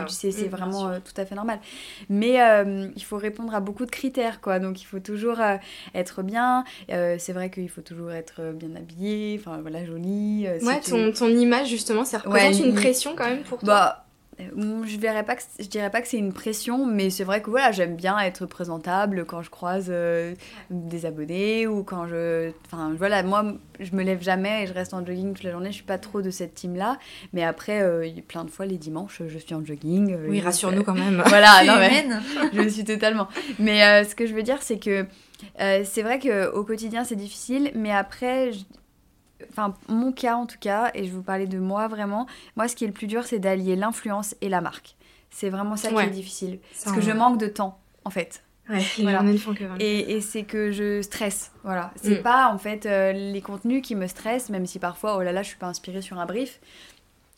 c'est vraiment euh, tout à fait normal. Mais euh, il faut répondre à beaucoup de critères, quoi. Donc il faut toujours euh, être bien. c'est vrai qu'il faut toujours être bien habillé, enfin voilà, joli. ouais, ton, ton, image justement, ça représente une pression quand même pour toi. Bah, euh, je verrais pas que je dirais pas que c'est une pression mais c'est vrai que voilà j'aime bien être présentable quand je croise euh, des abonnés ou quand je enfin voilà moi je me lève jamais et je reste en jogging toute la journée je suis pas trop de cette team là mais après euh, plein de fois les dimanches je suis en jogging oui rassure-nous quand même. voilà non, mais, je suis totalement. Mais ce que je veux dire c'est que c'est vrai que au quotidien c'est difficile mais après enfin mon cas en tout cas, et je vais vous parler de moi vraiment, moi ce qui est le plus dur c'est d'allier l'influence et la marque. C'est vraiment ça qui est difficile. parce que je manque de temps en fait. Ouais, les journées ne font que 24 Et, et c'est que je stresse, voilà. C'est Mm. pas en fait euh, les contenus qui me stressent, même si parfois, oh là là, je suis pas inspirée sur un brief,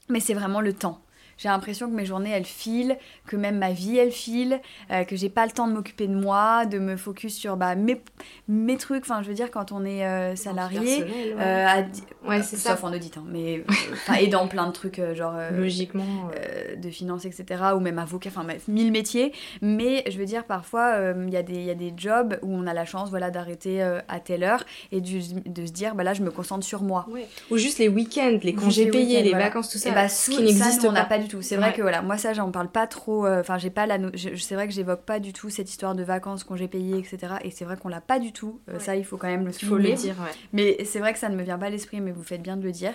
mais c'est vraiment le temps. J'ai l'impression que mes journées elles filent, que même ma vie elle file, euh, que j'ai pas le temps de m'occuper de moi, de me focus sur bah, mes, mes trucs. Enfin, je veux dire, quand on est euh, salarié, Personnel, ouais. euh, à di- Ouais, c'est ça. sauf en audit, hein, mais euh, et dans plein de trucs euh, genre euh, Logiquement. euh, euh, de finance, etc., ou même avocat, enfin mille métiers. Mais je veux dire, parfois, euh, il y, a des- y a des jobs où on a la chance voilà, d'arrêter euh, à telle heure et du- de se dire, bah là, je me concentre sur moi. Ou juste les week-ends, les congés les payés, les voilà. vacances, tout ça. Et bah, ce qui n'existe ça, nous, on pas. n'a pas du tout. C'est vrai Ouais. que voilà, moi ça, j'en parle pas trop. euh, Enfin, j'ai pas la. no- C'est vrai que j'évoque pas du tout cette histoire de vacances, congés payés, etc. Et c'est vrai qu'on l'a pas du tout. Euh, Ouais. Ça, il faut quand même le Il faut le souligner. dire, ouais. Mais c'est vrai que ça ne me vient pas à l'esprit, mais vous faites bien de le dire.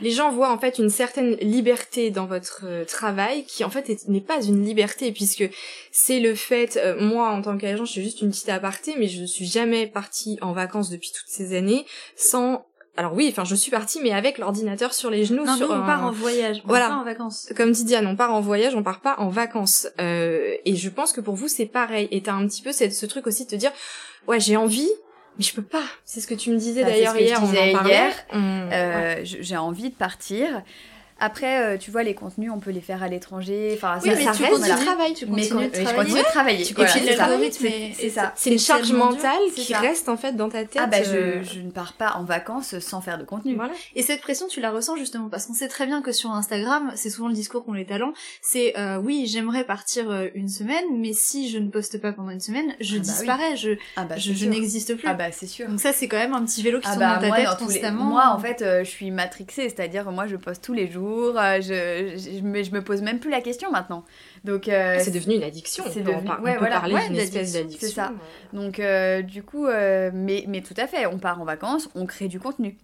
Les gens voient en fait une certaine liberté dans votre euh, travail qui en fait est- n'est pas une liberté puisque c'est le fait, euh, moi en tant qu'agent je suis juste une petite aparté mais je ne suis jamais partie en vacances depuis toutes ces années sans... Alors oui, enfin je suis partie mais avec l'ordinateur sur les genoux. Non, sur nous, on un- part en voyage, on Voilà. part en vacances. Comme dit Diane, on part en voyage, on part pas en vacances. Euh, et je pense que pour vous c'est pareil. Et t'as un petit peu cette, ce truc aussi de te dire, ouais j'ai envie, mais je peux pas. C'est ce que tu me disais Bah, d'ailleurs hier, on disais en parlait. hier. On-. Euh, J'ai envie de partir. Après, euh, tu vois, les contenus, on peut les faire à l'étranger. Enfin, Oui, ça, mais ça tu reste, continues voilà. de travailler, tu Mais continues con- de je travailler. continue de travailler. Tu continues ça. l'algorithme C'est- ça. C'est une charge mentale qui ça. reste en fait dans ta tête. Ah bah euh, je, je ne pars pas en vacances sans faire de contenu. Voilà. Et cette pression, tu la ressens justement parce qu'on sait très bien que sur Instagram, c'est souvent le discours qu'ont les talents. C'est euh, oui, j'aimerais partir euh, une semaine, mais si je ne poste pas pendant une semaine, je Ah bah disparais, je, Ah bah je, je n'existe plus. Ah bah c'est sûr. Donc ça, c'est quand même un petit vélo qui Ah tourne bah dans ta tête constamment. moi en fait euh, je suis matrixée, c'est-à-dire moi je poste tous les jours, euh, je, je, je me, je me pose même plus la question maintenant. Donc euh, C'est devenu une addiction. c'est devenu- on ouais, voilà. parler Ouais, d'une espèce d'addiction, c'est ça. Donc euh, du coup, euh, mais, mais tout à fait, on part en vacances, on crée du contenu.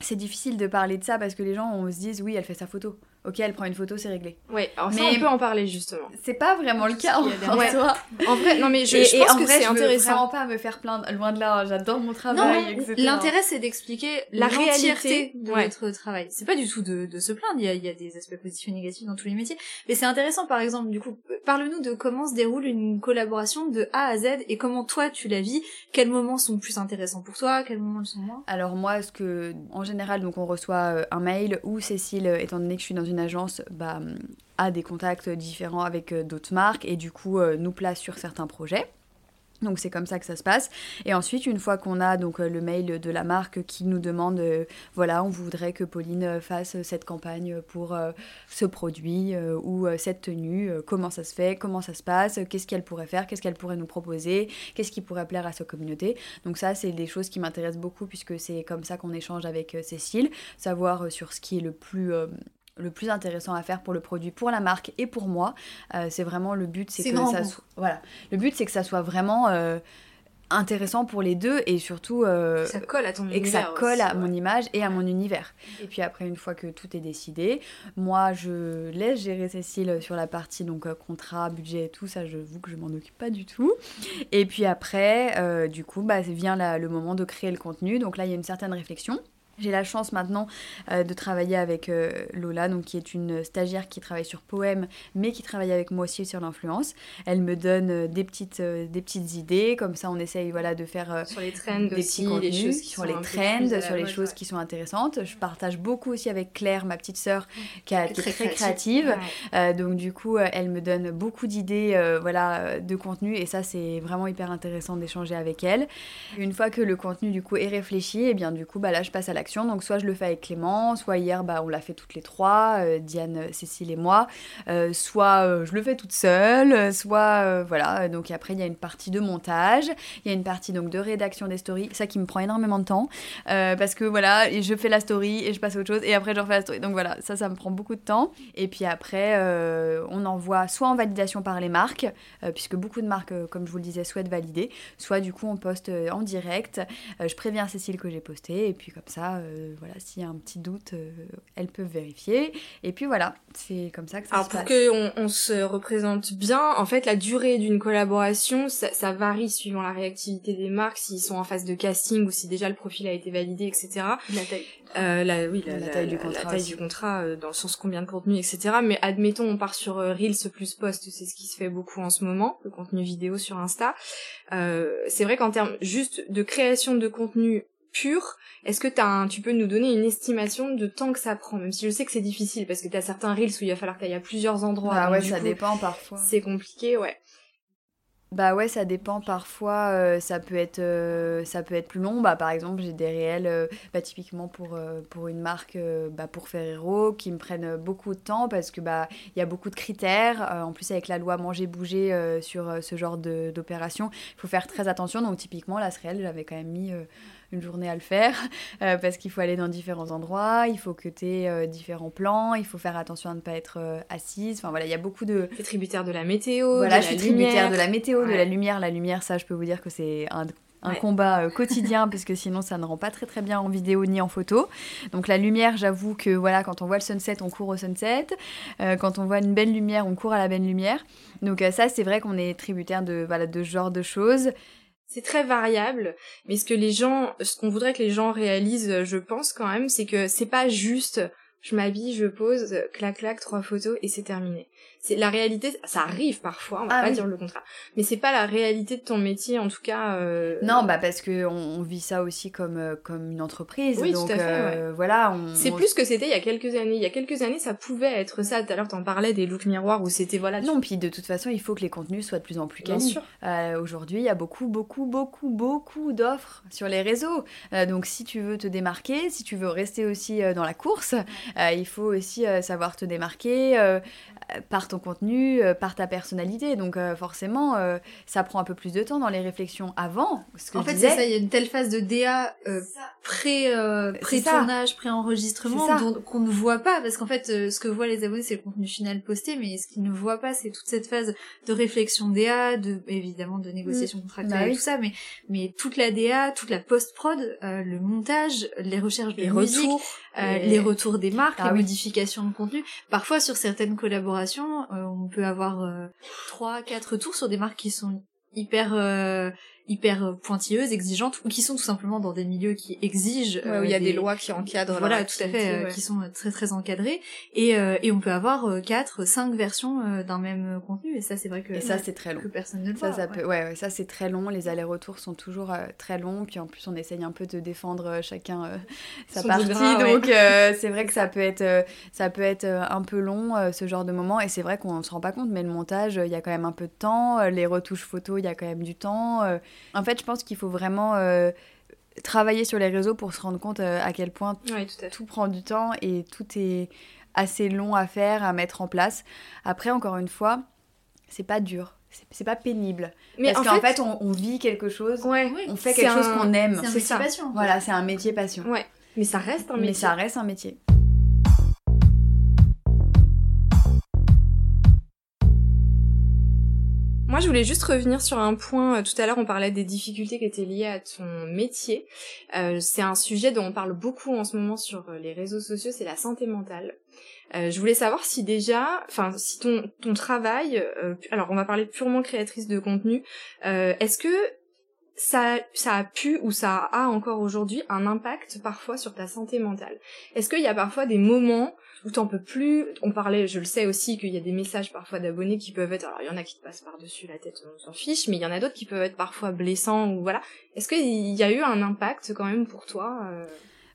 C'est difficile de parler de ça parce que les gens on se disent oui elle fait sa photo. Ok elle prend une photo c'est réglé. Ouais, alors ça Mais- on peut en parler justement. C'est pas vraiment le cas en, en soi. En vrai, non mais je, et, je et pense en que vrai, c'est je veux intéressant. vraiment pas me faire plaindre, loin de là, j'adore mon travail, l'intérêt c'est d'expliquer La réalité, de ouais. votre travail. C'est pas du tout de, de se plaindre, il y, a, il y a des aspects positifs et négatifs dans tous les métiers. Mais c'est intéressant par exemple, du coup, parle-nous de comment se déroule une collaboration de A à Z et comment toi tu la vis, quels moments sont plus intéressants pour toi, quels moments le sont moins? Alors moi, ce que, en général, donc on reçoit euh, un mail où Cécile, euh, étant donné que je suis dans une agence, bah, hum, a des contacts différents avec euh, d'autres marques et du coup euh, nous place sur certains projets. Donc c'est comme ça que ça se passe. Et ensuite, une fois qu'on a donc euh, le mail de la marque qui nous demande, voilà, on voudrait que Pauline fasse cette campagne pour ce produit ou cette tenue, comment ça se fait, comment ça se passe, qu'est-ce qu'elle pourrait faire, qu'est-ce qu'elle pourrait nous proposer, qu'est-ce qui pourrait plaire à sa communauté. Donc ça, c'est des choses qui m'intéressent beaucoup puisque c'est comme ça qu'on échange avec Cécile, savoir sur ce qui est le plus... le plus intéressant à faire pour le produit, pour la marque et pour moi, Euh, c'est vraiment le but, c'est que ça soit, voilà, le but c'est que ça soit vraiment euh, intéressant pour les deux et surtout euh, Ça colle à ton et que ça colle aussi, à ouais. mon image et à mon univers. Et puis après, une fois que tout est décidé, moi je laisse gérer Cécile sur la partie donc contrat, budget et tout ça. Je vous que je m'en occupe pas du tout. Et puis après, euh, du coup, bah vient la- le moment de créer le contenu. Donc là, il y a une certaine réflexion. J'ai la chance maintenant euh, de travailler avec euh, Lola, donc qui est une stagiaire qui travaille sur Poème, mais qui travaille avec moi aussi sur l'influence. Elle me donne euh, des petites, des petites idées, comme ça on essaye voilà, de faire Sur les trends des aussi, petits les contenus, choses qui sur les trends, la sur les mode, choses ouais. qui sont intéressantes. Je partage beaucoup aussi avec Claire, ma petite sœur, qui, a- qui est Très très créative. donc du coup, elle me donne beaucoup d'idées, voilà, de contenu, et ça c'est vraiment hyper intéressant d'échanger avec elle. Une fois que le contenu du coup est réfléchi, et bien du coup, bah là je passe à Donc soit je le fais avec Clément, soit hier, bah on l'a fait toutes les trois, euh, Diane, Cécile et moi. Euh, soit euh, je le fais toute seule, soit voilà. Donc après il y a une partie de montage, il y a une partie donc de rédaction des stories, ça qui me prend énormément de temps parce que voilà, je fais la story et je passe à autre chose et après je refais la story. Donc voilà, ça ça me prend beaucoup de temps. Et puis après on envoie soit en validation par les marques, puisque beaucoup de marques, comme je vous le disais, souhaitent valider, soit du coup on poste en direct. Je préviens Cécile que j'ai posté et puis comme ça ça, voilà, s'il y a un petit doute, elles peuvent vérifier. Et puis voilà, c'est comme ça que ça Alors se pour passe. que on, se représente bien, en fait, la durée d'une collaboration, ça, ça, varie suivant la réactivité des marques, s'ils sont en phase de casting ou si déjà le profil a été validé, etc. La taille. Euh, la, oui, la, la, taille du contrat. La taille du contrat, euh, dans le sens combien de contenu, etc. Mais admettons, on part sur euh, Reels plus Post, c'est ce qui se fait beaucoup en ce moment, le contenu vidéo sur Insta. Euh, c'est vrai qu'en termes juste de création de contenu pur, est-ce que as un, tu peux nous donner une estimation de temps que ça prend? Même si je sais que c'est difficile, parce que tu as certains Reels où il va falloir qu'il y ait plusieurs endroits. Ah ouais, ça dépend parfois. C'est compliqué, ouais. Bah ouais, ça dépend. Parfois, euh, ça peut être, euh, ça peut être plus long. Bah par exemple, j'ai des réels, euh, bah, typiquement pour pour une marque, bah pour Ferrero, qui me prennent beaucoup de temps parce que bah il y a beaucoup de critères. en plus, avec la loi manger bouger sur ce genre d'opération, il faut faire très attention. Donc typiquement, là, ce réel, j'avais quand même mis une journée à le faire euh, parce qu'il faut aller dans différents endroits, il faut que tu aies euh, différents plans, il faut faire attention à ne pas être euh, assise. Enfin voilà, il y a beaucoup de. T'es tributaire de la météo. Voilà, de je suis tributaire de la météo, de la lumière. La lumière, ça, je peux vous dire que c'est un un combat quotidien parce que sinon ça ne rend pas très très bien en vidéo ni en photo. Donc la lumière, j'avoue que voilà, quand on voit le sunset, on court au sunset. quand on voit une belle lumière, on court à la belle lumière. Donc ça, c'est vrai qu'on est tributaire de voilà de ce genre de choses. C'est très variable, mais ce que les gens, ce qu'on voudrait que les gens réalisent, je pense quand même, c'est que c'est pas juste je m'habille, je pose, clac clac, trois photos et c'est terminé. C'est la réalité, ça arrive parfois, on va ah pas dire le contraire, mais c'est pas la réalité de ton métier en tout cas. Euh... Non, bah parce que on, vit ça aussi comme euh, comme une entreprise. Oui, donc, tout à fait. Euh, voilà, on, c'est plus que c'était il y a quelques années. Il y a quelques années, ça pouvait être ça. Tout à l'heure, t'en parlais des looks miroirs où c'était voilà. Non, puis de toute façon, il faut que les contenus soient de plus en plus quali. Euh, Aujourd'hui, il y a beaucoup, beaucoup, beaucoup, beaucoup d'offres sur les réseaux. Euh, donc, si tu veux te démarquer, si tu veux rester aussi dans la course, il faut aussi savoir te démarquer par ton contenu, par ta personnalité. Donc forcément, ça prend un peu plus de temps dans les réflexions avant. Ce que en fait, c'est ça, il y a une telle phase de DA pré, pré-tournage, pré-enregistrement qu'on ne voit pas. Parce qu'en fait, ce que voient les abonnés, c'est le contenu final posté, mais ce qu'ils ne voient pas, c'est toute cette phase de réflexion DA, de, évidemment de négociation mmh. contractuelle bah et tout ça, mais, mais toute la DA, toute la post-prod, le montage, les recherches de les musique, retours, les retours des marques, ah, les modifications de contenu. Parfois, sur certaines collaborations, euh, on peut avoir euh, trois, quatre tours sur des marques qui sont hyper euh, hyper euh, pointilleuses, exigeantes, ou qui sont tout simplement dans des milieux qui exigent. où il y a des... lois qui encadrent. Voilà, tout à fait, qui sont très très encadrées. Et, et on peut avoir quatre, cinq versions d'un même contenu. Et ça, c'est vrai que. Et ça, c'est très long. Que personne ne le ça, ça peut... ouais. ça c'est très long. Les allers-retours sont toujours très longs. Puis en plus, on essaye un peu de défendre chacun sa partie. donc c'est vrai que ça peut être ça peut être un peu long ce genre de moment. Et c'est vrai qu'on se rend pas compte, mais le montage, il y a quand même un peu de temps. Les retouches photos, il y a quand même du temps. En fait, je pense qu'il faut vraiment euh, travailler sur les réseaux pour se rendre compte euh, à quel point tout, prend du temps et tout est assez long à faire, à mettre en place. Après, encore une fois, c'est pas dur. C'est pas pénible. Mais Parce qu'en fait, on, vit quelque chose, on fait quelque chose qu'on aime. C'est un métier passion. Voilà, c'est un métier passion. Ouais. Mais ça reste un métier. Mais ça reste un métier. Moi, je voulais juste revenir sur un point. Euh, tout à l'heure, on parlait des difficultés qui étaient liées à ton métier. Euh, c'est un sujet dont on parle beaucoup en ce moment sur euh, les réseaux sociaux, c'est la santé mentale. Je voulais savoir si déjà, enfin, si ton ton travail, alors on va parler purement créatrice de contenu, est-ce que ça, ça a pu ou ça a encore aujourd'hui un impact parfois sur ta santé mentale Est-ce qu'il y a parfois des moments où t'en peux plus? On parlait, je le sais aussi, qu'il y a des messages parfois d'abonnés qui peuvent être, alors il y en a qui te passent par-dessus la tête, on s'en fiche, mais il y en a d'autres qui peuvent être parfois blessants ou voilà. Est-ce qu'il y a eu un impact quand même pour toi euh?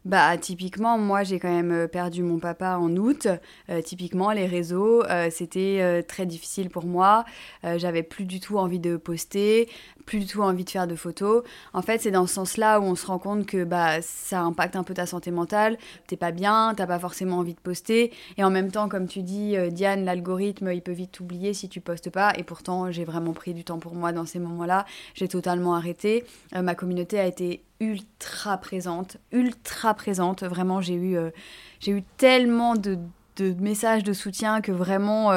Bah typiquement moi j'ai quand même euh, perdu mon papa en août. Euh, typiquement les réseaux c'était très difficile pour moi. J'avais plus du tout envie de poster plus du tout envie de faire de photos. En fait, c'est dans ce sens-là où on se rend compte que bah, ça impacte un peu ta santé mentale. T'es pas bien, t'as pas forcément envie de poster. Et en même temps, comme tu dis, euh, Diane, l'algorithme, il peut vite t'oublier si tu postes pas. Et pourtant, j'ai vraiment pris du temps pour moi dans ces moments-là. J'ai totalement arrêté. Euh, ma communauté a été ultra présente, ultra présente. Vraiment, j'ai eu, euh, eu tellement de, messages de soutien que vraiment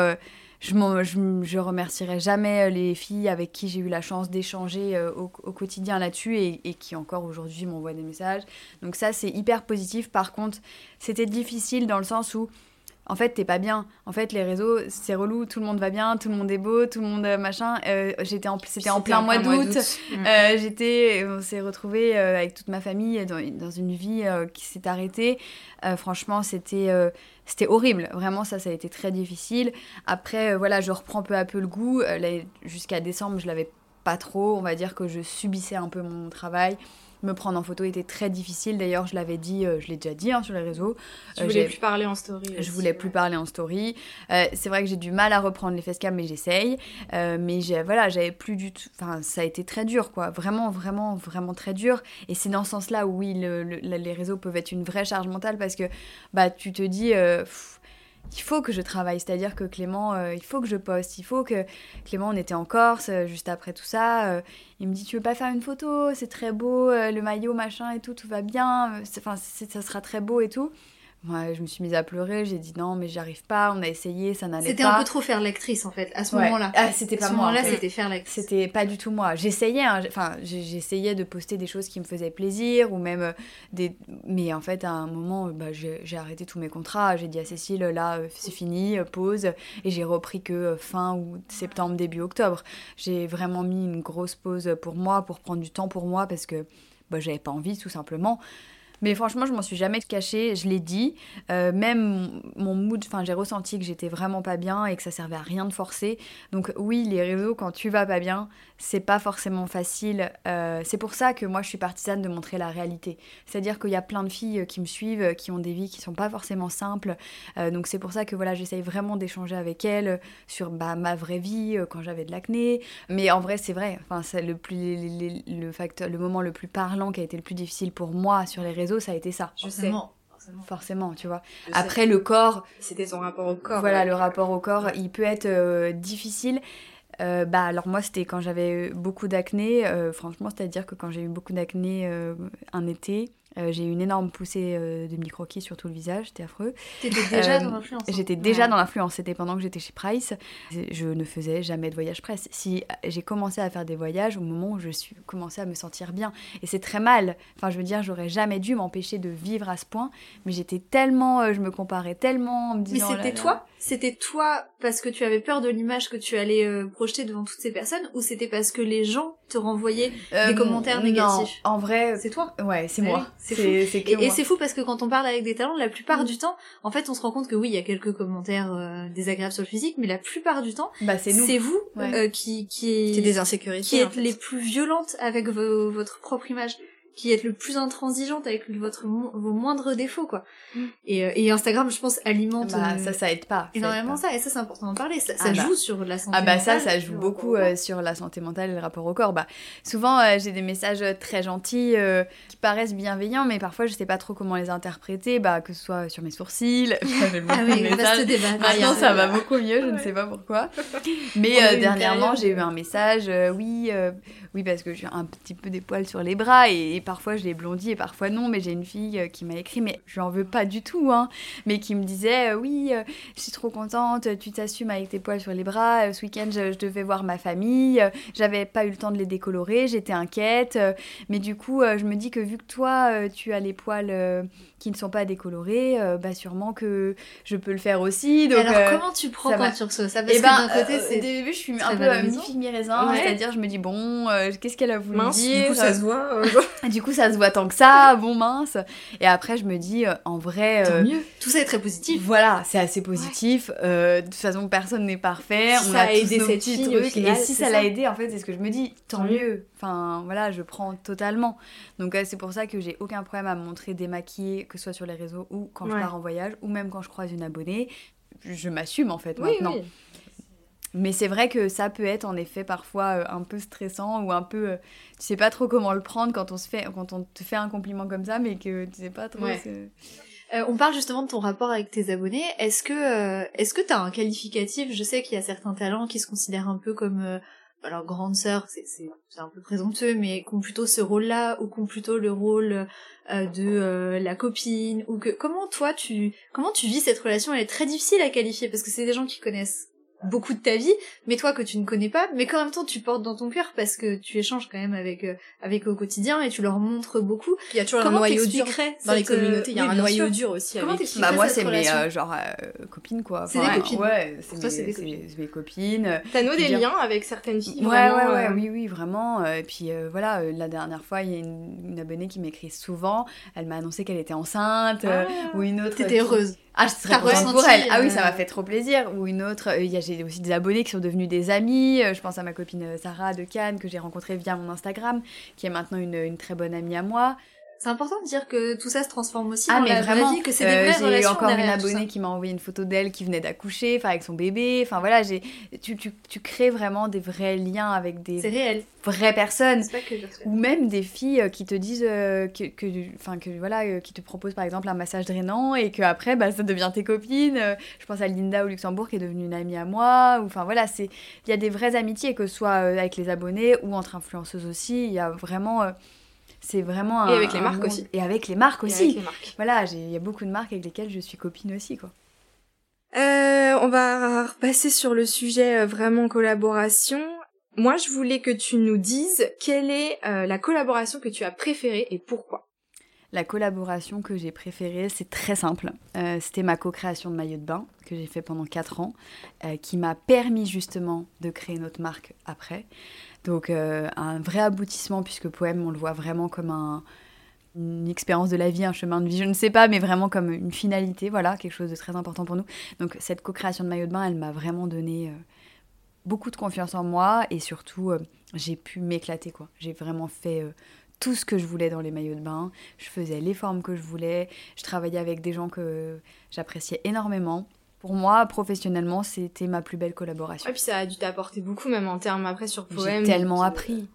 je, je, je, remercierai jamais les filles avec qui j'ai eu la chance d'échanger au, au, quotidien là-dessus et, et, qui encore aujourd'hui m'envoient des messages. Donc ça, c'est hyper positif. Par contre, c'était difficile dans le sens où en fait, t'es pas bien. En fait, les réseaux, c'est relou, tout le monde va bien, tout le monde est beau, tout le monde euh, machin. Euh, j'étais en, c'était en plein mois d'août. Euh, j'étais, on s'est retrouvés avec toute ma famille dans, dans une vie qui s'est arrêtée. franchement, c'était, c'était horrible. Vraiment, ça, ça a été très difficile. Après, voilà, je reprends peu à peu le goût. jusqu'à décembre, je l'avais pas trop. On va dire que je subissais un peu mon travail me prendre en photo était très difficile. D'ailleurs, je l'avais dit, euh, je l'ai déjà dit hein, sur les réseaux. Je euh, voulais plus parler en story. Je voulais plus parler en story. Euh, c'est vrai que j'ai du mal à reprendre les facecam, mais j'essaye. mais voilà, j'avais plus du tout. Enfin, ça a été très dur, quoi. Vraiment, vraiment, vraiment très dur. Et c'est dans ce sens-là où oui, les réseaux peuvent être une vraie charge mentale parce que bah tu te dis il faut que je travaille. C'est-à-dire que Clément, euh, il faut que je poste. Il faut que. Clément, on était en Corse, euh, juste après tout ça. Euh, il me dit Tu veux pas faire une photo? C'est très beau, le maillot, machin et tout, tout va bien. Enfin, ça sera très beau et tout. Moi, je me suis mise à pleurer, j'ai dit non, mais j'y arrive pas, on a essayé, ça n'allait pas. C'était un peu trop faire l'actrice en fait, à ce moment-là. Ah, c'était pas à ce moment-là, c'était faire l'actrice. C'était pas du tout moi. J'essayais, hein, enfin, j'essayais de poster des choses qui me faisaient plaisir ou même euh, des. Mais en fait, à un moment, bah, j'ai arrêté tous mes contrats. J'ai dit à Cécile, là, euh, c'est fini, euh, pause. Et j'ai repris que fin ou septembre, début octobre. J'ai vraiment mis une grosse pause pour moi, pour prendre du temps pour moi parce que bah, j'avais pas envie tout simplement. Mais franchement, je m'en suis jamais cachée, je l'ai dit. Euh, même mon mood, enfin, j'ai ressenti que j'étais vraiment pas bien et que ça servait à rien de forcer. Donc oui, les réseaux, quand tu vas pas bien, c'est pas forcément facile. Euh, c'est pour ça que moi, je suis partisane de montrer la réalité. C'est-à-dire qu'il y a plein de filles qui me suivent, qui ont des vies qui sont pas forcément simples. Euh, donc c'est pour ça que voilà, j'essaye vraiment d'échanger avec elles sur bah, ma vraie vie quand j'avais de l'acné. Mais en vrai, c'est vrai. Enfin, c'est le plus, le facteur, le moment le plus parlant qui a été le plus difficile pour moi sur les réseaux ça a été ça. Je sais. Forcément, tu vois. Après, le corps. C'était son rapport au corps. Voilà, le rapport au corps, il peut être euh, difficile. Euh, bah alors moi c'était quand j'avais beaucoup d'acné, euh, franchement c'est-à-dire que quand j'ai eu beaucoup d'acné un été, euh, j'ai eu une énorme poussée euh, de microquis sur tout le visage, c'était affreux. T'étais déjà dans l'influence hein. J'étais déjà dans l'influence, c'était pendant que j'étais chez Price. Je ne faisais jamais de voyage presse. Si euh, j'ai commencé à faire des voyages au moment où je suis commencé à me sentir bien. Et c'est très mal. Enfin, je veux dire, j'aurais jamais dû m'empêcher de vivre à ce point. Mais j'étais tellement, je me comparais tellement en me disant. Mais c'était toi C'était toi parce que tu avais peur de l'image que tu allais projeter devant toutes ces personnes ou c'était parce que les gens te renvoyaient des commentaires négatifs? En vrai, c'est toi? Ouais, c'est moi. C'est Et, c'est fou parce que quand on parle avec des talents, la plupart mm. du temps, en fait, on se rend compte que oui, il y a quelques commentaires euh, désagréables sur le physique, mais la plupart du temps, bah, c'est vous euh, qui qui, des insécurités, qui êtes les plus violentes avec votre propre image qui êtes le plus intransigeante avec votre vos moindres défauts quoi. Mm. Et, euh, et, Instagram je pense alimente bah, ça ça aide pas énormément ça, et ça c'est important d'en parler ça, ah bah. joue sur la santé ah bah ça ça joue beaucoup euh, sur la santé mentale et le rapport au corps. Bah souvent euh, j'ai des messages très gentils qui paraissent bienveillants mais parfois je sais pas trop comment les interpréter bah que ce soit sur mes sourcils ah oui vaste débat. Maintenant ça va beaucoup mieux je ne sais pas pourquoi. Mais dernièrement j'ai eu un message oui oui parce que j'ai un petit peu des poils sur les bras et parfois je l'ai blondie et parfois non, mais j'ai une fille euh, qui m'a écrit, mais je n'en veux pas du tout, hein, mais qui me disait euh, Oui, euh, je suis trop contente, tu t'assumes avec tes poils sur les bras, ce week-end je, devais voir ma famille, j'avais pas eu le temps de les décolorer, j'étais inquiète, mais du coup, je me dis que vu que toi, tu as les poils qui ne sont pas décolorés, bah sûrement que je peux le faire aussi. Donc, alors comment tu prends tu reçois ça? Parce eh que ben, d'un côté, c'est. Au début, je suis un peu mi-figue mi-raisin, c'est-à-dire je me dis bon, qu'est-ce qu'elle a voulu dire Du coup, ça se voit. du coup, ça se voit tant que ça, bon mince. Et après, je me dis, euh, en vrai. Euh, mieux. Tout ça est très positif. Voilà, c'est assez positif. Euh, de toute façon, personne n'est parfait. on a, aidé cette fille. Trucs, et si ça l'a aidé, en fait, c'est ce que je me dis, tant mieux. Enfin, voilà, je prends totalement. Donc, c'est pour ça que j'ai aucun problème à me montrer démaquillée, que ce soit sur les réseaux ou quand je pars en voyage, ou même quand je croise une abonnée. Je m'assume, en fait, maintenant. Mais c'est vrai que ça peut être en effet parfois euh, un peu stressant ou un peu. Euh, tu sais pas trop comment le prendre quand on, se fait, quand on te fait un compliment comme ça, mais que tu sais pas trop. Euh, on parle justement de ton rapport avec tes abonnés. Est-ce que est-ce que t'as un qualificatif? Je sais qu'il y a certains talents qui se considèrent un peu comme alors grande sœur, c'est c'est un peu présomptueux, mais qui ont plutôt ce rôle-là ou qui ont plutôt le rôle de la copine ou que comment toi tu comment tu vis cette relation? Elle est très difficile à qualifier parce que c'est des gens qui connaissent beaucoup de ta vie, mais toi que tu ne connais pas, mais qu'en même temps tu portes dans ton cœur parce que tu échanges quand même avec euh, avec eux au quotidien et tu leur montres beaucoup. Il y a toujours un noyau dur dans les communautés. Il y a un noyau dur aussi. Comment avec... Bah moi c'est mes genre copines quoi. c'est des copines. Ouais, c'est mes, mes, copines. T'as noué des liens avec certaines filles. Ouais ouais ouais oui oui vraiment. Et puis voilà la dernière fois il y a une, abonnée qui m'écrit souvent. Elle m'a annoncé qu'elle était enceinte ah. ou une autre. T'étais heureuse. Ah, je serais contente pour elle. Ah oui, ça m'a fait trop plaisir. Ou une autre, il y a j'ai aussi des abonnés qui sont devenus des amis. Je pense à ma copine Sarah de Cannes que j'ai rencontrée via mon Instagram, qui est maintenant une, une très bonne amie à moi. C'est important de dire que tout ça se transforme aussi ah, dans la vraie vie, que c'est des euh, vraies relations. J'ai encore une abonnée qui m'a envoyé une photo d'elle qui venait d'accoucher, enfin avec son bébé. Enfin voilà, j'ai tu, tu, tu, crées vraiment des vrais liens avec des vraies personnes. Pas que Ou même des filles euh, qui te disent euh, que, enfin que voilà, qui te proposent par exemple un massage drainant et que après bah ça devient tes copines. Je pense à Linda au Luxembourg qui est devenue une amie à moi. Enfin voilà, c'est il y a des vraies amitiés que ce soit avec les abonnés ou entre influenceuses aussi. Il y a vraiment c'est vraiment un, et avec les marques aussi. Et avec les marques aussi. voilà il y a beaucoup de marques avec lesquelles je suis copine aussi quoi. Euh, on va repasser sur le sujet euh, vraiment collaboration. Moi je voulais que tu nous dises quelle est euh, la collaboration que tu as préférée et pourquoi. La collaboration que j'ai préférée, c'est très simple. Euh, c'était ma co-création de maillot de bain que j'ai fait pendant 4 ans, qui m'a permis justement de créer notre marque après. Donc euh, un vrai aboutissement puisque poème on le voit vraiment comme un, une expérience de la vie, un chemin de vie, je ne sais pas, mais vraiment comme une finalité, voilà, quelque chose de très important pour nous. Donc cette co-création de maillot de bain, elle m'a vraiment donné euh, beaucoup de confiance en moi et surtout euh, j'ai pu m'éclater quoi. J'ai vraiment fait tout ce que je voulais dans les maillots de bain, je faisais les formes que je voulais, je travaillais avec des gens que j'appréciais énormément pour moi, professionnellement, c'était ma plus belle collaboration. Et puis ça a dû t'apporter beaucoup, même en termes après sur poème. J'ai tellement appris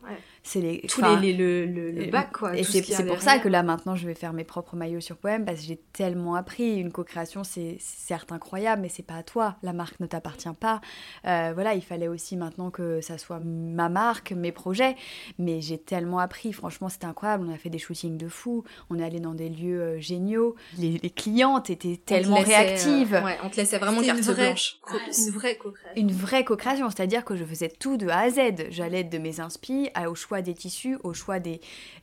c'est les tous les, le, le, bac quoi et c'est pour ça que là maintenant je vais faire mes propres maillots sur poème parce que j'ai tellement appris. Une co-création c'est certes incroyable mais c'est pas à toi. La marque ne t'appartient pas. Euh, voilà il fallait aussi maintenant que ça soit ma marque mes projets. Mais j'ai tellement appris. Franchement c'était incroyable. On a fait des shootings de fou. On est allé dans des lieux euh, géniaux. Les, clientes étaient tellement réactives euh, ouais, on te laissait vraiment carte une blanche. une vraie co-création. Une vraie co-création. C'est-à-dire que je faisais tout de A à Z. J'allais de mes inspi au choix des tissus, au choix des,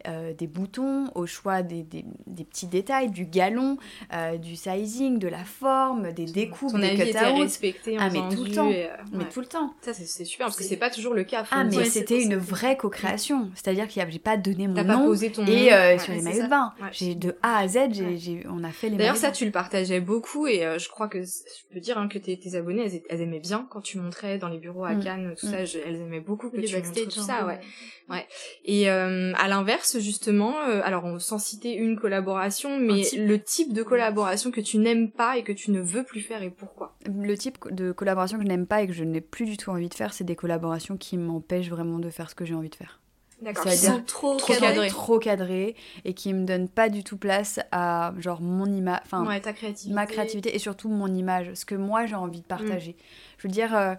euh, des boutons, au choix des, des, petits détails, du galon, euh, du sizing, de la forme, des découpes, des était respecté, ah, mais tout le temps, euh, mais tout le temps. Ça c'est super parce que c'est pas toujours le cas. Ah mais c'était une vraie co-création, c'est-à-dire qu'il j'ai pas donné mon nom pas posé ton et sur les maillots de bain. J'ai de A à Z, j'ai, on a fait les. D'ailleurs ça tu le partageais beaucoup et je crois que je peux dire hein, que tes, tes abonnés elles, aimaient bien quand tu montrais dans les bureaux à mm. Cannes tout ça, mm. elles aimaient beaucoup que tu montres tout ça, ouais. Ouais. Et euh, à l'inverse, justement, euh, alors on, sans citer une collaboration, mais le type de collaboration que tu n'aimes pas et que tu ne veux plus faire et pourquoi? Le type de collaboration que je n'aime pas et que je n'ai plus du tout envie de faire, c'est des collaborations qui m'empêchent vraiment de faire ce que j'ai envie de faire. D'accord. C'est-à-dire trop, trop cadré. trop cadré et qui me donnent pas du tout place à genre mon image, enfin ouais, ma créativité et surtout mon image, ce que moi j'ai envie de partager. Mm. Je veux dire. Euh,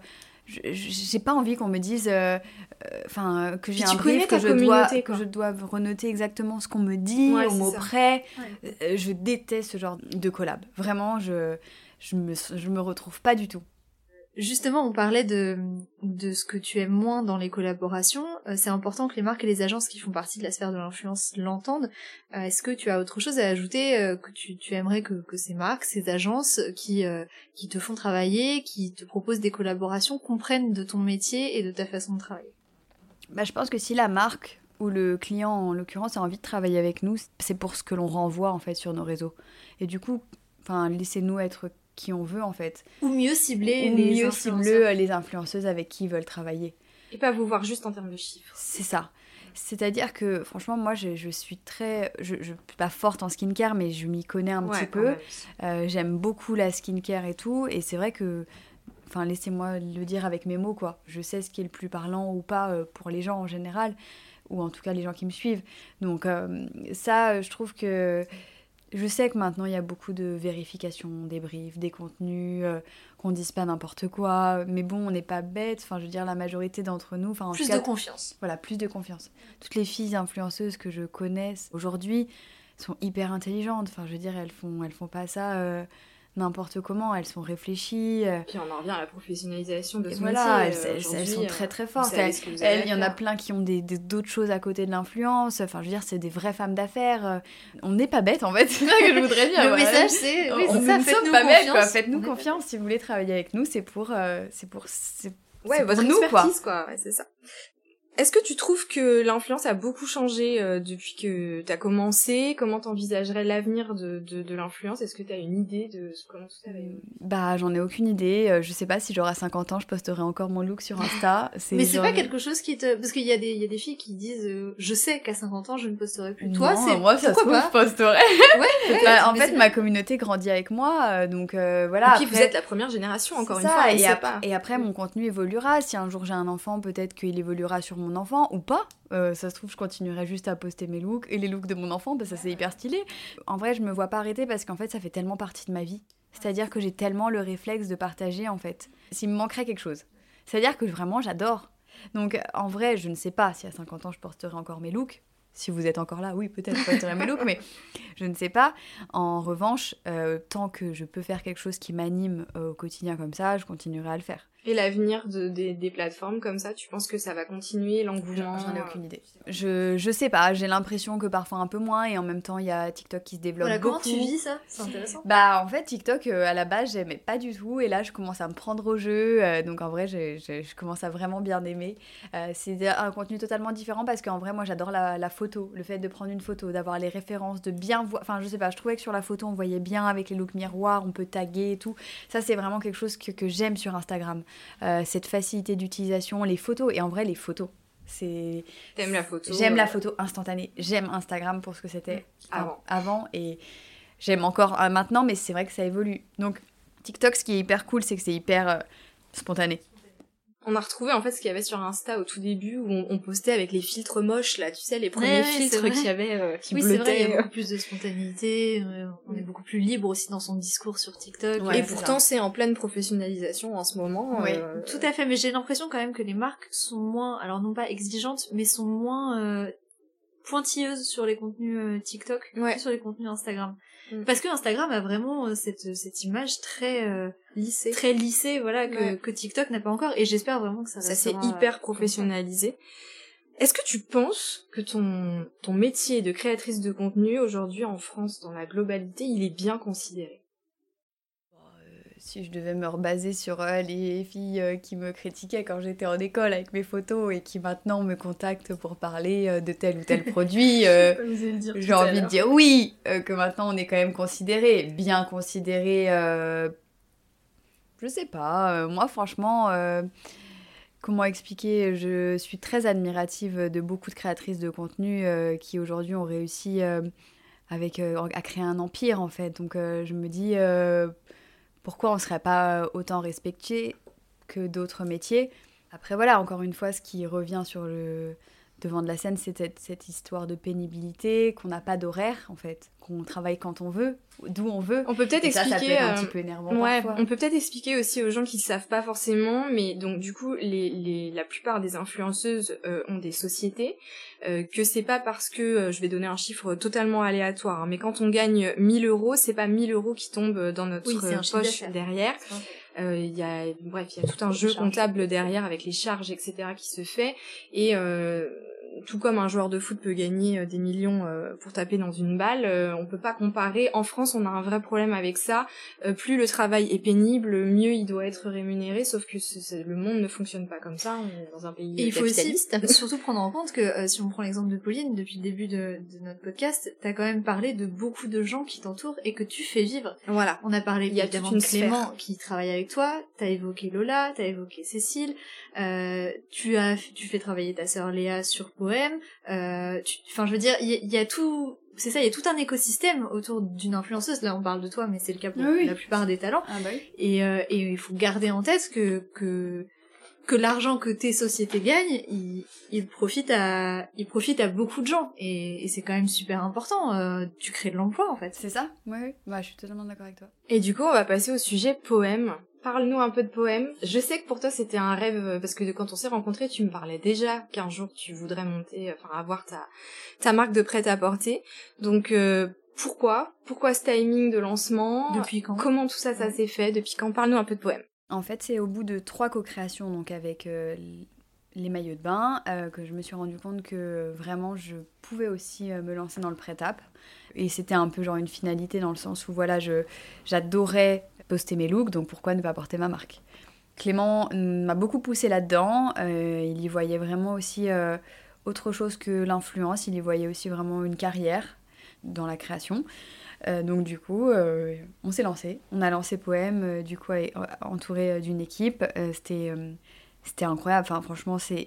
j'ai pas envie qu'on me dise euh, euh, enfin que j'ai un brief que je dois que je dois renoter exactement ce qu'on me dit au mot près. Euh, je déteste ce genre de collab. Vraiment je je me je me retrouve pas du tout Justement, on parlait de, de ce que tu aimes moins dans les collaborations. Euh, c'est important que les marques et les agences qui font partie de la sphère de l'influence l'entendent. Euh, est-ce que tu as autre chose à ajouter euh, que tu, tu aimerais que, que ces marques, ces agences qui, qui te font travailler, qui te proposent des collaborations, comprennent de ton métier et de ta façon de travailler? Bah, Je pense que si la marque ou le client en l'occurrence a envie de travailler avec nous, c'est pour ce que l'on renvoie en fait sur nos réseaux. Et du coup, laissez-nous être qui on veut en fait. Ou mieux cibler les mieux cibler les influenceuses avec qui ils veulent travailler. Et pas vous voir juste en termes de chiffres. C'est ça. C'est-à-dire que franchement, moi, je, je suis très, je, je, suis pas forte en skincare, mais je m'y connais un petit peu. Euh, j'aime beaucoup la skincare et tout, et c'est vrai que, enfin, laissez-moi le dire avec mes mots, quoi. Je sais ce qui est le plus parlant ou pas euh, pour les gens en général, ou en tout cas les gens qui me suivent. Donc euh, ça, je trouve que je sais que maintenant il y a beaucoup de vérifications des briefs, des contenus, euh, qu'on dise pas n'importe quoi, mais bon, on n'est pas bête, enfin je veux dire la majorité d'entre nous, enfin plus de confiance. Voilà, plus de confiance. Toutes les filles influenceuses que je connaisse aujourd'hui sont hyper intelligentes, enfin je veux dire elles font elles font pas ça euh, n'importe comment, elles sont réfléchies. euh, Puis on en revient à la professionnalisation de ce voilà, métier. elles, euh, elles- sont très euh, très fortes. il y en a plein qui ont des d'autres choses à côté de l'influence. Enfin, je veux dire, c'est des vraies femmes d'affaires. On n'est pas bêtes en fait, c'est ça que je voudrais dire. Le voilà. message, c'est oui, on, c'est nous ça, sommes faites-nous pas bêtes, quoi. confiance. Faites-nous confiance si vous voulez travailler avec nous. C'est pour, euh, c'est pour, c'est Ouais, c'est votre nous, quoi. expertise, quoi. Ouais, c'est ça. Est-ce que tu trouves que l'influence a beaucoup changé euh, depuis que tu as commencé? Comment t'envisagerais l'avenir de, de, de l'influence? Est-ce que tu as une idée de ce- comment tout ça va évoluer? Bah, j'en ai aucune idée. Euh, Je sais pas si j'aurai 50 ans, je posterai encore mon look sur Insta. Mais c'est genre- pas quelque chose qui te... Parce qu'il y, a des- il y a des filles qui disent euh, Je sais qu'à 50 ans, je ne posterai plus. Toi, c'est... moi, ça se pourquoi trouve, pas? je posterai. Ouais, Bah, en fait, ma communauté grandit avec moi, donc euh, voilà. Et puis vous êtes la première génération, encore une ça, fois, et, sait ap- pas. et après, mon contenu évoluera. Si un jour j'ai un enfant, peut-être qu'il évoluera sur mon enfant ou pas. Euh, ça se trouve, je continuerai juste à poster mes looks et les looks de mon enfant, parce que ça c'est hyper stylé. En vrai, je me vois pas arrêter parce qu'en fait, ça fait tellement partie de ma vie. C'est-à-dire que j'ai tellement le réflexe de partager, en fait. S'il me manquerait quelque chose. C'est-à-dire que vraiment, j'adore. Donc, en vrai, je ne sais pas si à 50 ans, je posterai encore mes looks. Si vous êtes encore là, oui, peut-être je posterai mes looks, mais je ne sais pas. En revanche, euh, tant que je peux faire quelque chose qui m'anime euh, au quotidien comme ça, je continuerai à le faire. Et l'avenir de, des, des plateformes comme ça, tu penses que ça va continuer l'engouement j'en ai aucune idée. Je, je sais pas, j'ai l'impression que parfois un peu moins, et en même temps, il y a TikTok qui se développe Voilà, beaucoup. comment tu vis ça? C'est intéressant. Bah en fait TikTok euh, à la base j'aimais pas du tout et là je commence à me prendre au jeu euh, donc en vrai j'ai- je commence à vraiment bien aimer. Euh, c'est un contenu totalement différent parce qu'en vrai moi j'adore la, la photo, le fait de prendre une photo, d'avoir les références, de bien voir, enfin je sais pas, je trouvais que sur la photo on voyait bien avec les looks miroirs, on peut taguer et tout. Ça c'est vraiment quelque chose que, que j'aime sur Instagram, Euh, cette facilité d'utilisation, les photos et en vrai les photos. C'est T'aimes la photo J'aime la photo instantanée. J'aime Instagram pour ce que c'était Avant. avant et j'aime encore euh, maintenant, mais c'est vrai que ça évolue. Donc TikTok, ce qui est hyper cool, c'est que c'est hyper euh, spontané. On a retrouvé en fait ce qu'il y avait sur Insta au tout début où on, on postait avec les filtres moches là, tu sais, les premiers Ouais, filtres qu'il y avait euh, qui Oui, c'est vrai, il y a beaucoup plus de spontanéité, euh, on est beaucoup plus libre aussi dans son discours sur TikTok. Ouais, et pourtant, c'est en pleine professionnalisation en ce moment. Oui, euh, Tout à fait, mais j'ai l'impression quand même que les marques sont moins, alors non pas exigeantes, mais sont moins euh, pointilleuses sur les contenus euh, TikTok Ouais. que sur les contenus Instagram. Mm. Parce que Instagram a vraiment euh, cette, cette image très euh, lissé. très lissée, voilà, que, Ouais. que TikTok n'a pas encore, et j'espère vraiment que ça Ça s'est restera, hyper euh, professionnalisé. Est-ce que tu penses que ton, ton métier de créatrice de contenu aujourd'hui en France, dans la globalité, il est bien considéré? Si je devais me rebaser sur euh, les filles euh, qui me critiquaient quand j'étais en école avec mes photos et qui maintenant me contactent pour parler euh, de tel ou tel produit, j'ai envie de dire oui, que maintenant on est quand même considéré, bien considéré. je sais pas, moi franchement, comment expliquer Je suis très admirative de beaucoup de créatrices de contenu qui aujourd'hui ont réussi avec, à créer un empire en fait. Donc je me dis pourquoi on serait pas autant respecté que d'autres métiers. Après voilà, encore une fois, ce qui revient sur le devant de la scène, c'est cette, cette histoire de pénibilité, qu'on n'a pas d'horaire en fait, qu'on travaille quand on veut, d'où on veut. On peut peut-être ça, ça peut expliquer. être un euh, petit peu énervant Ouais, parfois. on peut peut-être expliquer aussi aux gens qui ne savent pas forcément, mais donc du coup, les, les, la plupart des influenceuses euh, ont des sociétés, euh, que c'est pas parce que, euh, je vais donner un chiffre totalement aléatoire, hein, mais quand on gagne 1000 euros, c'est pas 1000 euros qui tombent dans notre Oui, chiffre poche derrière. Euh, Il y a, bref, il y a tout un jeu comptable derrière avec les charges, etc., qui se fait, et euh, tout comme un joueur de foot peut gagner euh, des millions euh, pour taper dans une balle, euh, on peut pas comparer. En France, on a un vrai problème avec ça. Plus le travail est pénible, mieux il doit être rémunéré. Sauf que le monde ne fonctionne pas comme ça. On est dans un pays Et il faut aussi capitaliste. surtout prendre en compte que euh, si on prend l'exemple de Pauline, depuis le début de, de notre podcast, t'as quand même parlé de beaucoup de gens qui t'entourent et que tu fais vivre. Voilà. On a parlé Il y a évidemment de Clément qui travaille avec toi, t'as évoqué Lola, t'as évoqué Cécile, euh, tu as tu fais travailler ta sœur Léa sur Poème, euh, tu- enfin je veux dire, il y, a- il y a tout, c'est ça, il y a tout un écosystème autour d'une influenceuse. Là on parle de toi, mais c'est le cas pour Oui, oui. la plupart des talents. Ah bah oui. Et, euh, et il faut garder en tête que que que l'argent que tes sociétés gagnent, il, il profite à il profite à beaucoup de gens et, et c'est quand même super important. euh, tu crées de l'emploi en fait. C'est ça? Oui, oui. Bah, je suis totalement d'accord avec toi. Et du coup, on va passer au sujet poème. Parle-nous un peu de poème. Je sais que pour toi, c'était un rêve euh, parce que quand on s'est rencontrés, tu me parlais déjà qu'un jour tu voudrais monter, enfin avoir ta ta marque de prêt à porter. Donc euh, Pourquoi? Pourquoi ce timing de lancement? Depuis quand? Comment tout ça, ça s'est fait? Depuis quand? Parle-nous un peu de poème. En fait, c'est au bout de trois co-créations, donc avec euh, les maillots de bain, euh, que je me suis rendu compte que vraiment je pouvais aussi euh, me lancer dans le prêt-à. Et c'était un peu genre une finalité dans le sens où voilà, je, j'adorais poster mes looks, donc pourquoi ne pas porter ma marque? Clément m'a beaucoup poussé là-dedans. il y voyait vraiment aussi autre chose que l'influence, il y voyait aussi vraiment une carrière dans la création. Euh, donc du coup, euh, on s'est lancé. On a lancé Poème, euh, du coup, entouré d'une équipe. C'était c'était incroyable. Enfin, franchement, c'est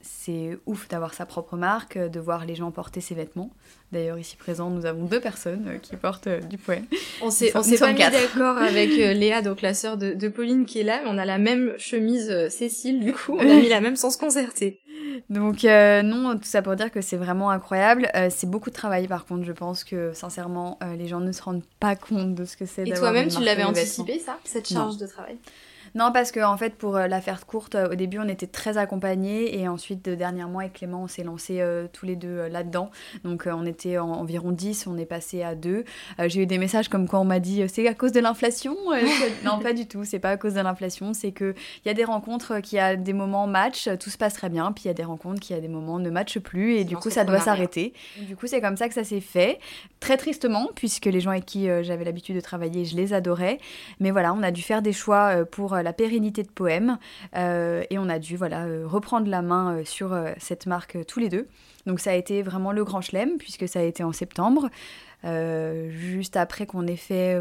c'est ouf d'avoir sa propre marque, de voir les gens porter ses vêtements. D'ailleurs, ici présent, nous avons deux personnes qui portent du poème. On s'est on s'est pas mis d'accord avec Léa, donc la sœur de, de, Pauline qui est là, mais on a la même chemise Cécile. Du coup, on a mis la même sens concerté. Donc euh, non, tout ça pour dire que c'est vraiment incroyable. Euh, c'est beaucoup de travail par contre, je pense que sincèrement, euh, les gens ne se rendent pas compte de ce que c'est. Et toi-même, tu l'avais anticipé ça, cette charge de travail? Non, parce qu'en en fait, pour euh, la faire courte, euh, au début, on était très accompagnés et ensuite, dernièrement, avec Clément, on s'est lancé euh, tous les deux là-dedans. Donc, on était environ 10, on est passé à 2. J'ai eu des messages comme quoi on m'a dit c'est à cause de l'inflation Non, pas du tout, c'est pas à cause de l'inflation. C'est qu'il y a des rencontres qui, a des moments match, tout se passe très bien, puis il y a des rencontres qui, a des moments ne matchent plus et du coup, ça doit s'arrêter. Du coup, c'est comme ça que ça s'est fait. Très tristement, puisque les gens avec qui j'avais l'habitude de travailler, je les adorais. Mais voilà, on a dû faire des choix pour la pérennité de poème. Euh, et on a dû voilà, euh, reprendre la main euh, sur cette marque tous les deux. Donc ça a été vraiment le grand chelem, puisque ça a été en septembre, juste après qu'on ait fait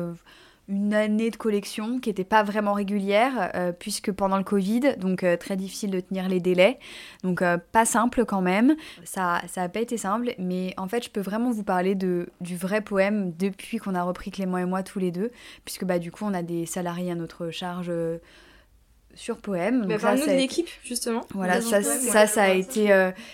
une année de collection qui n'était pas vraiment régulière, euh, puisque pendant le Covid, donc euh, très difficile de tenir les délais. Donc euh, pas simple quand même. Ça n'a pas été simple, mais en fait, je peux vraiment vous parler de, du vrai poème depuis qu'on a repris Clément et moi tous les deux, puisque bah, du coup, on a des salariés à notre charge sur poème. Donc ça, de l'équipe justement. Voilà, ça, ça, ça, a été,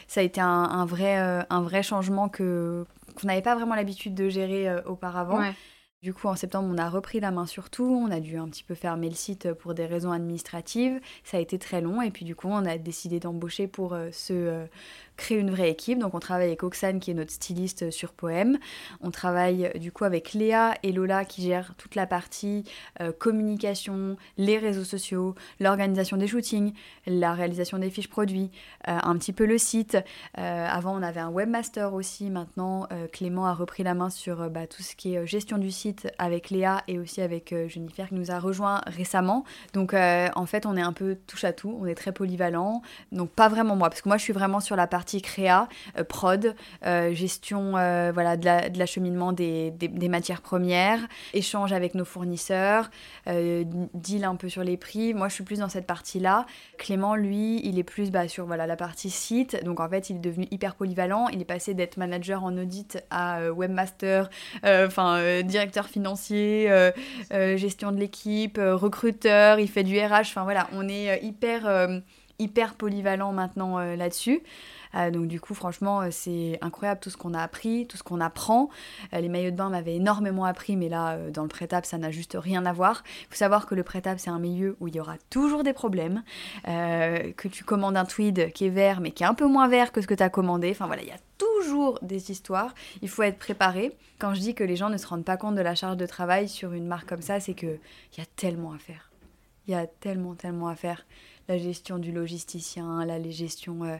ça a été un, un vrai, un vrai changement que qu'on n'avait pas vraiment l'habitude de gérer auparavant. Ouais. Du coup, en septembre, on a repris la main sur tout. On a dû un petit peu fermer le site pour des raisons administratives. Ça a été très long. Et puis, du coup, on a décidé d'embaucher pour euh, se euh, créer une vraie équipe. Donc on travaille avec Oxane qui est notre styliste sur Poème. On travaille du coup avec Léa et Lola qui gèrent toute la partie euh, communication, les réseaux sociaux, l'organisation des shootings, la réalisation des fiches produits, euh, un petit peu le site. Euh, avant on avait un webmaster aussi. Maintenant Clément a repris la main sur bah, tout ce qui est gestion du site avec Léa et aussi avec Jennifer qui nous a rejoint récemment. Donc en fait on est un peu touche à tout. On est très polyvalent. Donc pas vraiment moi parce que moi je suis vraiment sur la partie créa, euh, prod, euh, gestion euh, voilà, de l'acheminement des, des, matières premières, échange avec nos fournisseurs, deal un peu sur les prix. Moi, je suis plus dans cette partie-là. Clément, lui, il est plus bah, sur voilà, la partie site. Donc, en fait, il est devenu hyper polyvalent. Il est passé d'être manager en audit à webmaster, enfin, directeur financier, gestion de l'équipe, recruteur. Il fait du RH. Enfin, voilà, on est hyper hyper polyvalent maintenant là-dessus. Euh, donc du coup, franchement, euh, c'est incroyable tout ce qu'on a appris, tout ce qu'on apprend. Euh, les maillots de bain m'avaient énormément appris, mais là, dans le prêt-à-peu, ça n'a juste rien à voir. Il faut savoir que le prêt-à-peu, c'est un milieu où il y aura toujours des problèmes. que tu commandes un tweed qui est vert, mais qui est un peu moins vert que ce que tu as commandé. Enfin voilà, il y a toujours des histoires. Il faut être préparé. Quand je dis que les gens ne se rendent pas compte de la charge de travail sur une marque comme ça, c'est qu'il y a tellement à faire. Il y a tellement, tellement à faire. La gestion du logisticien, la gestion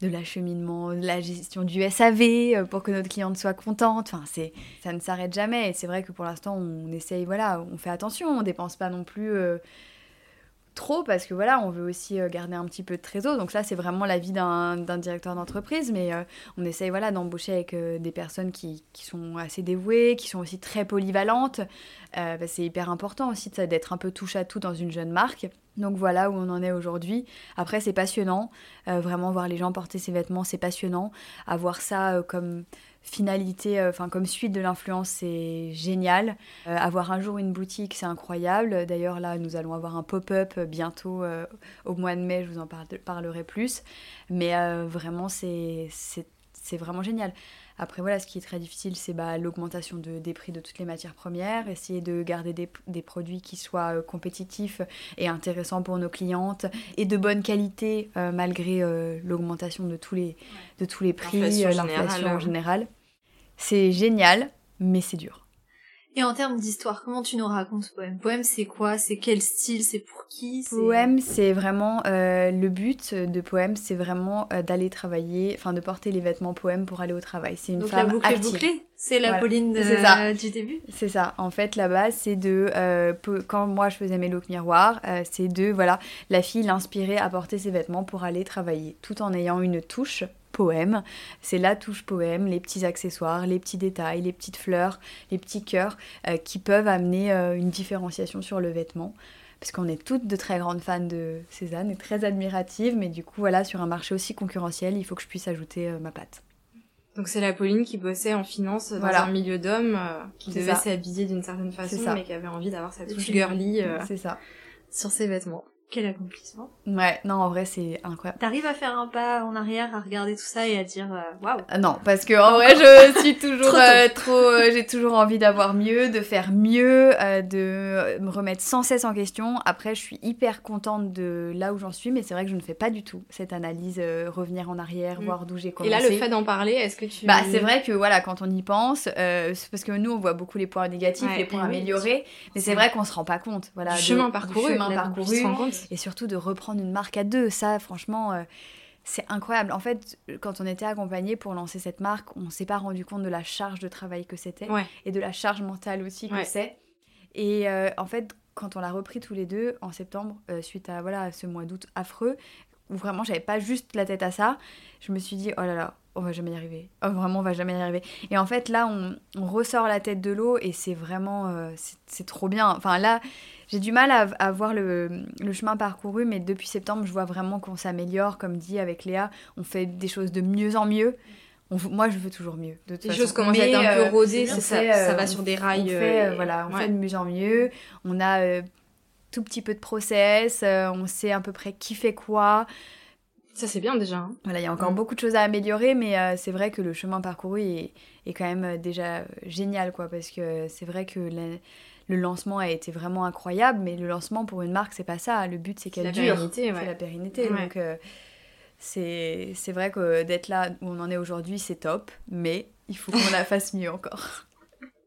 de l'acheminement, de la gestion du SAV euh, pour que notre cliente soit contente. Enfin, c'est, ça ne s'arrête jamais. Et c'est vrai que pour l'instant, on essaye, voilà, on fait attention, on dépense pas non plus euh, trop parce que voilà, on veut aussi euh, garder un petit peu de trésor. Donc ça, c'est vraiment la vie d'un, directeur d'entreprise. Mais on essaye, voilà, d'embaucher avec des personnes qui, qui, sont assez dévouées, qui sont aussi très polyvalentes. Bah, c'est hyper important aussi d'être un peu touche à tout dans une jeune marque. Donc voilà où on en est aujourd'hui. Après, c'est passionnant. Euh, vraiment, voir les gens porter ces vêtements, c'est passionnant. Avoir ça euh, comme finalité, euh, enfin comme suite de l'influence, c'est génial. avoir un jour une boutique, c'est incroyable. D'ailleurs, là, nous allons avoir un pop-up bientôt au mois de mai, je vous en parlerai plus. Mais vraiment, c'est vraiment génial. Après, voilà, ce qui est très difficile, c'est bah, l'augmentation de, des prix de toutes les matières premières, essayer de garder des, des produits qui soient euh, compétitifs et intéressants pour nos clientes et de bonne qualité euh, malgré euh, l'augmentation de tous les, de tous les prix, l'inflation en général. C'est génial, mais c'est dur. Et en termes d'histoire, comment tu nous racontes Poème Poème, c'est quoi? C'est quel style? C'est pour qui? Poème, c'est vraiment euh, le but de Poème, c'est vraiment euh, d'aller travailler, enfin de porter les vêtements Poème pour aller au travail. C'est une Donc femme la boucle active. bouclée? C'est la Pauline de- ça. du début? C'est ça. En fait, la base, c'est de euh, quand moi je faisais mes looks miroirs, c'est de voilà la fille l'inspirer à porter ses vêtements pour aller travailler, tout en ayant une touche poème. C'est la touche poème, les petits accessoires, les petits détails, les petites fleurs, les petits cœurs euh, qui peuvent amener euh, une différenciation sur le vêtement. Parce qu'on est toutes de très grandes fans de Cézanne et très admiratives, mais du coup, voilà, sur un marché aussi concurrentiel, il faut que je puisse ajouter euh, ma patte. Donc c'est la Pauline qui bossait en finance dans Voilà. un milieu d'hommes, qui devait s'habiller d'une certaine façon, mais qui avait envie d'avoir sa touche girly C'est ça. sur ses vêtements. Quel accomplissement Ouais, non, en vrai, c'est incroyable. T'arrives à faire un pas en arrière, à regarder tout ça et à dire euh, waouh Ah Non, parce que en vrai, je suis toujours Trop euh, trop. euh, J'ai toujours envie d'avoir mieux, de faire mieux, euh, de euh, me remettre sans cesse en question. Après, je suis hyper contente de là où j'en suis, mais c'est vrai que je ne fais pas du tout cette analyse, euh, revenir en arrière, Mm. voir d'où j'ai Et commencé. là, le fait d'en parler, est-ce que tu... Bah, c'est vrai que voilà, quand on y pense, euh, parce que nous on voit beaucoup les points négatifs, Ouais, les points eh oui, améliorés, mais c'est vrai qu'on se rend pas compte. Voilà, du de- chemin du parcouru, chemin parcouru, on se rend compte. Et surtout de reprendre une marque à deux. Ça, franchement, euh, c'est incroyable. En fait, quand on était accompagné pour lancer cette marque, on s'est pas rendu compte de la charge de travail que c'était Ouais. et de la charge mentale aussi que Ouais. c'est. Et euh, en fait, quand on l'a repris tous les deux en septembre, euh, suite à voilà ce mois d'août affreux, où vraiment j'avais pas juste la tête à ça, je me suis dit oh là là, on va jamais y arriver. Oh, vraiment, on va jamais y arriver. Et en fait, là, on, on ressort la tête de l'eau et c'est vraiment, euh, c'est- trop bien. Enfin là, j'ai du mal à, à voir le, le chemin parcouru, mais depuis septembre, je vois vraiment qu'on s'améliore. Comme dit avec Léa, on fait des choses de mieux en mieux. On moi, je veux toujours mieux. De toute Les façon. choses commencent à être un peu on c'est ça, fait, euh, ça va on- sur des on rails. fait, euh, euh, voilà, on ouais. fait de mieux en mieux. On a euh, tout petit peu de process, euh, on sait à peu près qui fait quoi. Ça, c'est bien déjà. hein. Voilà, il y a encore Mm. beaucoup de choses à améliorer, mais euh, c'est vrai que le chemin parcouru est, est quand même euh, déjà génial, quoi, parce que c'est vrai que la- le lancement a été vraiment incroyable, mais le lancement pour une marque, c'est pas ça. Le but, c'est qu'elle dure. pérennité, C'est la pérennité. Ouais. Donc, euh, c'est c'est vrai que d'être là où on en est aujourd'hui, c'est top, mais il faut qu'on la fasse mieux encore.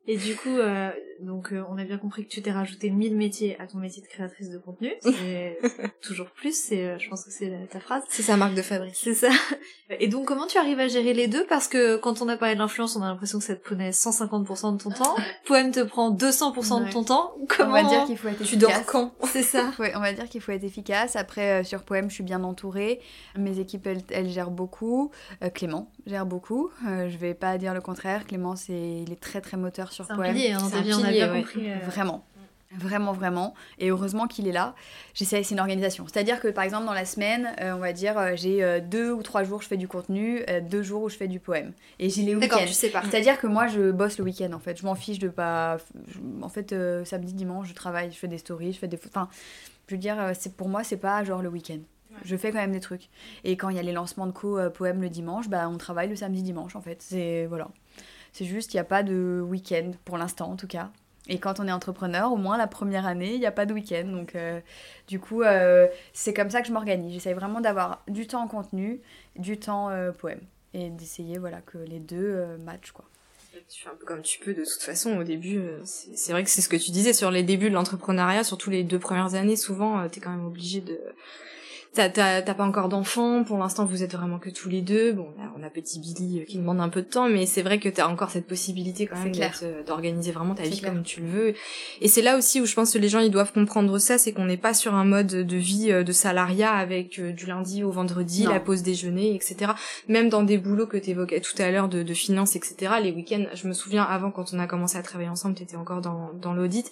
Et du coup, euh, donc euh, on a bien compris que tu t'es rajouté 1000 métiers à ton métier de créatrice de contenu. C'est toujours plus, c'est, euh, je pense que c'est ta phrase. C'est sa marque de fabrique. C'est ça. Et donc comment tu arrives à gérer les deux? Parce que quand on a parlé de l'influence, on a l'impression que ça te prenait 150% de ton temps. Poème te prend 200% Ouais. de ton temps. Comment On va dire qu'il faut être Tu efficace. dors quand? C'est ça. Ouais, on va dire qu'il faut être efficace. Après, euh, sur Poème, je suis bien entourée. Mes équipes, elles, elles gèrent beaucoup. Euh, Clément gère beaucoup. Euh, je vais pas dire le contraire. Clément, c'est, il est très très moteur sur Poème. pilier, hein, Bien ouais. compris. euh, Vraiment. Vraiment, vraiment. Et heureusement qu'il est là. J'essaie, c'est une organisation. C'est-à-dire que par exemple, dans la semaine, euh, on va dire, euh, j'ai euh, deux ou trois jours, je fais du contenu, euh, deux jours où je fais du poème. Et j'ai les D'accord, week-ends. tu sais pas. C'est-à-dire que moi, je bosse le week-end en fait. Je m'en fiche de pas. je- En fait, euh, samedi, dimanche, je travaille, je fais des stories, je fais des. Enfin, je veux dire, c'est pour moi, c'est pas genre le week-end. Je fais quand même des trucs. Et quand il y a les lancements de co poèmes le dimanche, bah on travaille le samedi dimanche en fait. C'est voilà. C'est juste, il n'y a pas de week-end pour l'instant en tout cas. Et quand on est entrepreneur, au moins la première année, il n'y a pas de week-end. Donc, euh, du coup, euh, c'est comme ça que je m'organise. J'essaye vraiment d'avoir du temps contenu, du temps euh, poème. Et d'essayer voilà, que les deux matchent. Quoi. Tu fais un peu comme tu peux de toute façon au début. C'est vrai que c'est ce que tu disais sur les débuts de l'entrepreneuriat, surtout les deux premières années. Souvent, euh, t'es quand même obligé de. T'as pas encore d'enfants, pour l'instant vous êtes vraiment que tous les deux. Bon, là, on a petit Billy euh, qui demande un peu de temps, mais c'est vrai que t'as encore cette possibilité quand même euh, d'organiser vraiment ta vie clair. comme tu le veux. Et c'est là aussi où je pense que les gens ils doivent comprendre ça, c'est qu'on n'est pas sur un mode de vie euh, de salariat avec euh, du lundi au vendredi, Non. la pause déjeuner, etc. Même dans des boulots que t'évoquais tout à l'heure de, de finance, etc. Les week-ends, je me souviens avant quand on a commencé à travailler ensemble, t'étais encore dans, dans l'audit,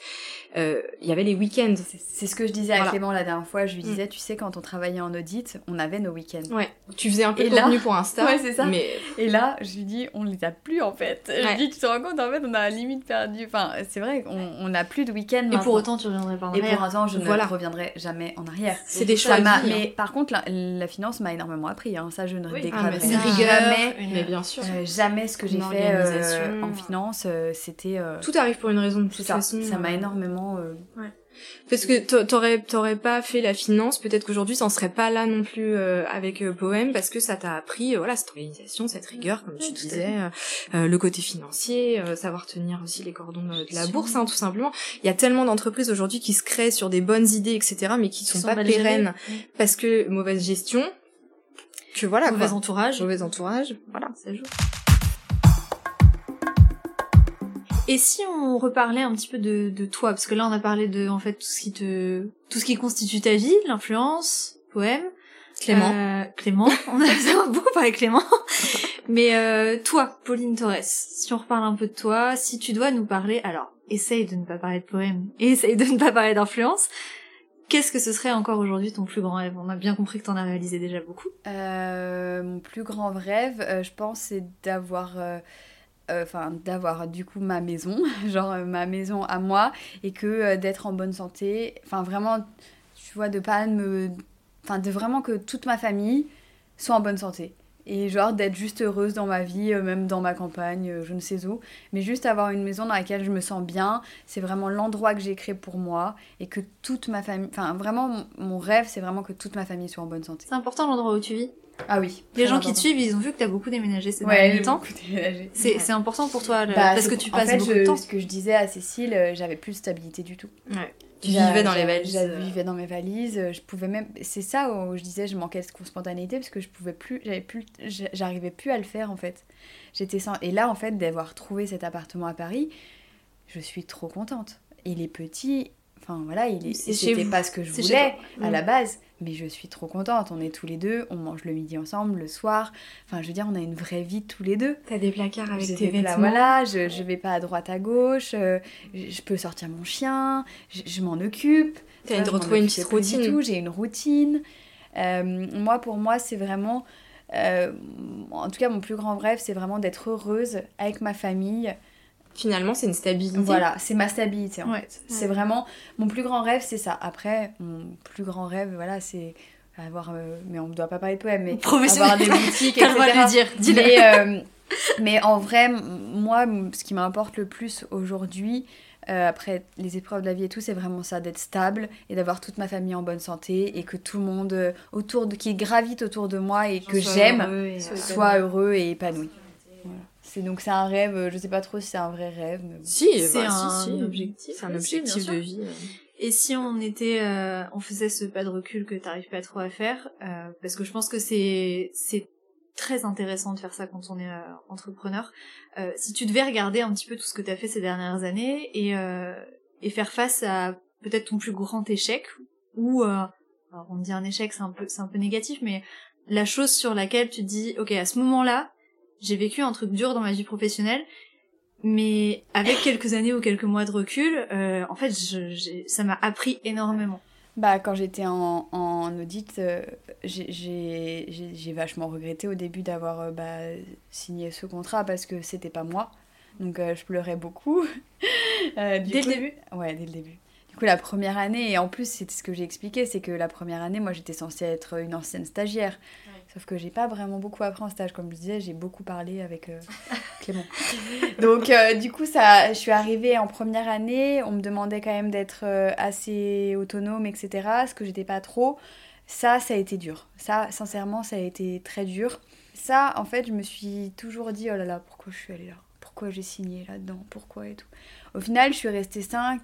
euh, il y avait les week-ends. C'est ce que je disais à Voilà. Clément la dernière fois. Je lui Mm. disais, tu sais, quand on en audit, on avait nos week-ends. Ouais, tu faisais un peu Et de là- contenu pour Insta. Ouais, c'est ça. Mais Et là, je lui dis, on les a plus en fait. Je lui dis, tu te rends compte, en fait, on a limite perdu. Enfin, c'est vrai qu'on on n'a plus de week-end. Et pour autant, tu reviendrais pas en Et pour arrière. autant, je ne Voilà. reviendrai jamais en arrière. c'est des choix Ça de m'a- vie, hein. mais par contre, la, la finance m'a énormément appris. hein. Ça, je ne Oui. dégraderai Ah, mais jamais. une- Mais bien sûr. euh, jamais ce que j'ai fait euh, en finance, euh, c'était. euh, Tout arrive pour une raison de toute ça. façon. Ça m'a euh, énormément euh, Ouais. Parce que t'aurais t'aurais pas fait la finance, peut-être qu'aujourd'hui t'en serais pas là non plus euh, avec euh, Poème parce que ça t'a appris euh, voilà cette organisation, cette rigueur comme tu disais, le côté financier, savoir tenir aussi les cordons de, la bourse hein, tout simplement. Il y a tellement d'entreprises aujourd'hui qui se créent sur des bonnes idées etc mais qui sont, pas pérennes parce que mauvaise gestion. Que voilà. Mauvais entourage. Mauvais entourage. Voilà, ça joue. Et si on reparlait un petit peu de, de toi, parce que là on a parlé de en fait tout ce qui te, tout ce qui constitue ta vie, l'influence, poème, Clément, euh, Clément, on a beaucoup parlé Clément. Mais euh, toi, Pauline Torres, si on reparle un peu de toi, si tu dois nous parler, alors essaye de ne pas parler de poème, et essaye de ne pas parler d'influence. Qu'est-ce que ce serait encore aujourd'hui ton plus grand rêve? On a bien compris que t'en as réalisé déjà beaucoup. Euh, mon plus grand rêve, euh, je pense, c'est d'avoir euh, euh, enfin d'avoir du coup ma maison, genre euh, ma maison à moi, et que euh, d'être en bonne santé, enfin vraiment, tu vois, de pas me. Enfin, de vraiment que toute ma famille soit en bonne santé. Et genre d'être juste heureuse dans ma vie, même dans ma campagne, je ne sais où. Mais juste avoir une maison dans laquelle je me sens bien, c'est vraiment l'endroit que j'ai créé pour moi. Et que toute ma famille. Enfin, vraiment, mon rêve, c'est vraiment que toute ma famille soit en bonne santé. C'est important l'endroit où tu vis? Ah oui. Les gens qui te suivent, ils ont vu que tu as beaucoup déménagé ces derniers temps. C'est important pour toi bah, parce que tu passes beaucoup de temps. Ce que je disais à Cécile, euh, j'avais plus de stabilité du tout. Ouais. Tu vivais dans les valises. Je euh. vivais dans mes valises. Je pouvais même. C'est ça où je disais, je manquais de spontanéité parce que je pouvais plus, j'avais plus, j'arrivais plus à le faire en fait. J'étais sans. Et là en fait, d'avoir trouvé cet appartement à Paris, je suis trop contente. Il est petit, Enfin voilà, il est, c'était pas ce que je voulais à la base, mais je suis trop contente. On est tous les deux, on mange le midi ensemble, le soir. Enfin, je veux dire, on a une vraie vie tous les deux. T'as des placards avec tes vêtements. voilà, je, je vais pas à droite à gauche, euh, je peux sortir mon chien, je, m'en occupe. T'as une, retrouver une petite routine. J'ai une routine. Euh, moi, pour moi, c'est vraiment. Euh, en tout cas, mon plus grand rêve, c'est vraiment d'être heureuse avec ma famille, finalement, c'est une stabilité. Voilà, c'est ma stabilité en fait. C'est vraiment mon plus grand rêve, c'est ça. Après, mon plus grand rêve, voilà, c'est avoir. Euh, mais on ne doit pas parler de poème, mais avoir des boutiques, etc. le dire, dis mais, euh, mais en vrai, moi, ce qui m'importe le plus aujourd'hui, euh, après les épreuves de la vie et tout, c'est vraiment ça, d'être stable et d'avoir toute ma famille en bonne santé et que tout le monde autour de, qui gravite autour de moi et que j'aime soit heureux et épanoui. C'est donc c'est un rêve, euh, je sais pas trop si c'est un vrai rêve. Mais Si, c'est bah, un, objectif. C'est un objectif de vie. Et si on était, euh, on faisait ce pas de recul que t'arrives pas trop à faire, euh, parce que je pense que c'est c'est très intéressant de faire ça quand on est entrepreneur. si tu devais regarder un petit peu tout ce que t'as fait ces dernières années et et faire face à peut-être ton plus grand échec ou alors on dit un échec c'est un peu c'est un peu négatif mais la chose sur laquelle tu te dis ok à ce moment-là j'ai vécu un truc dur dans ma vie professionnelle, mais avec quelques années ou quelques mois de recul, euh, en fait, je, ça m'a appris énormément. Bah, quand j'étais en, en audit, euh, j'ai vachement regretté au début d'avoir euh, bah, signé ce contrat parce que c'était pas moi. Donc euh, je pleurais beaucoup. dès le début? Ouais, dès le début. Coup, la première année, et en plus, c'est ce que j'ai expliqué, c'est que la première année, moi, j'étais censée être une ancienne stagiaire. Sauf que j'ai pas vraiment beaucoup appris en stage, comme je disais, j'ai beaucoup parlé avec euh, Clément. Donc euh, du coup, ça, je suis arrivée en première année, on me demandait quand même d'être euh, assez autonome, etc. Ce que j'étais pas trop. Ça, ça a été dur. Ça, sincèrement, ça a été très dur. Ça, en fait, je me suis toujours dit, oh là là, pourquoi je suis allée là? Pourquoi j'ai signé là-dedans? Pourquoi et tout? Au final, je suis restée 5,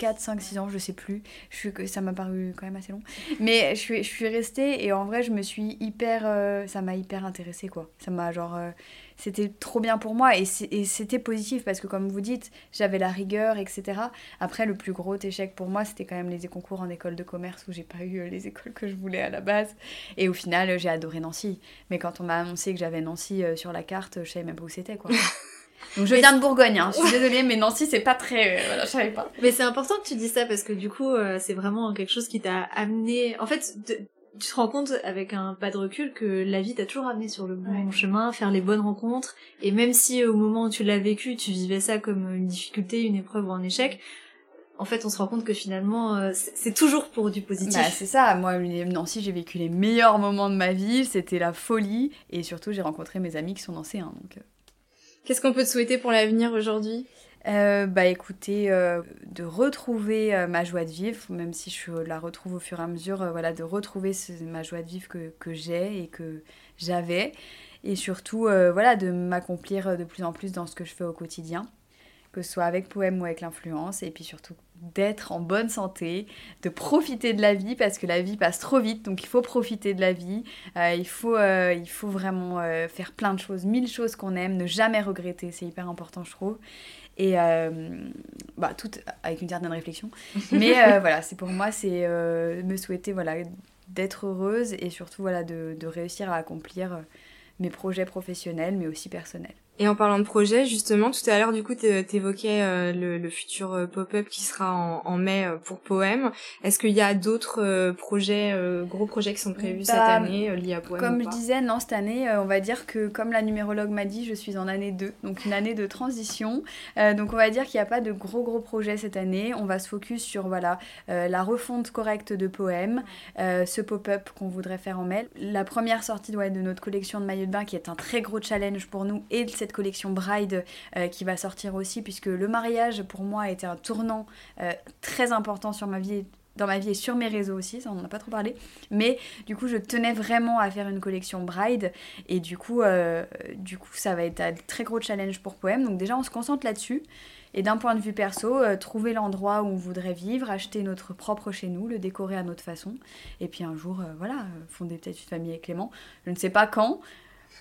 4, 5, 6 ans, je sais plus. Je suis, ça m'a paru quand même assez long. Mais je suis, je suis restée et en vrai, je me suis hyper. Euh, ça m'a hyper intéressée, quoi. Ça m'a genre. Euh, c'était trop bien pour moi et c'était positif parce que, comme vous dites, j'avais la rigueur, etc. Après, le plus gros échec pour moi, c'était quand même les concours en école de commerce où j'ai pas eu euh, les écoles que je voulais à la base. Et au final, j'ai adoré Nancy. Mais quand on m'a annoncé que j'avais Nancy sur la carte, je savais même pas où c'était, quoi. Donc je viens de Bourgogne, hein. je suis désolée, mais Nancy c'est pas très, euh, voilà, je savais pas. Mais c'est important que tu dis ça parce que du coup euh, c'est vraiment quelque chose qui t'a amené. En fait, tu te rends compte avec un pas de recul que la vie t'a toujours amené sur le bon chemin, faire les bonnes rencontres. Et même si au moment où tu l'as vécu, tu vivais ça comme une difficulté, une épreuve ou un échec, en fait, on se rend compte que finalement, euh, c'est toujours pour du positif. Bah, c'est ça. Moi, Nancy, j'ai vécu les meilleurs moments de ma vie. C'était la folie. Et surtout, j'ai rencontré mes amis qui sont dansés. Hein, donc, Qu'est-ce qu'on peut te souhaiter pour l'avenir aujourd'hui? Euh, bah écoutez, euh, de retrouver euh, ma joie de vivre, même si je la retrouve au fur et à mesure, voilà, de retrouver ma joie de vivre que, que j'ai et que j'avais, et surtout, voilà, de m'accomplir de plus en plus dans ce que je fais au quotidien, que ce soit avec poème ou avec l'influence, et puis surtout d'être en bonne santé, de profiter de la vie parce que la vie passe trop vite, donc il faut profiter de la vie, il, faut, il faut vraiment faire plein de choses, mille choses qu'on aime, ne jamais regretter, c'est hyper important je trouve. Et euh, bah, tout avec une certaine réflexion. Mais euh, voilà, c'est pour moi, c'est euh, me souhaiter voilà, d'être heureuse et surtout voilà, de, de réussir à accomplir mes projets professionnels, mais aussi personnels. Et en parlant de projet, justement, tout à l'heure, du coup, t'évoquais euh, le, le, futur euh, pop-up qui sera en, en mai euh, pour Poème. Est-ce qu'il y a d'autres euh, projets, gros projets qui sont prévus cette bah, année liés à Poème Comme je disais, non, cette année, on va dire que, comme la numérologue m'a dit, je suis en année 2, donc une année de transition. donc on va dire qu'il n'y a pas de gros, gros projets cette année. On va se focus sur, voilà, la refonte correcte de Poème, ce pop-up qu'on voudrait faire en mai. La première sortie ouais, de notre collection de maillots de bain qui est un très gros challenge pour nous et cette collection Bride euh, qui va sortir aussi, puisque le mariage pour moi a été un tournant euh, très important sur ma vie dans ma vie et sur mes réseaux aussi, ça on n'en a pas trop parlé. Mais du coup, je tenais vraiment à faire une collection Bride et du coup, euh, du coup ça va être un très gros challenge pour Poème. Donc déjà, on se concentre là-dessus. Et d'un point de vue perso, trouver l'endroit où on voudrait vivre, acheter notre propre chez nous, le décorer à notre façon. Et puis un jour, voilà, fonder peut-être une famille avec Clément. Je ne sais pas quand,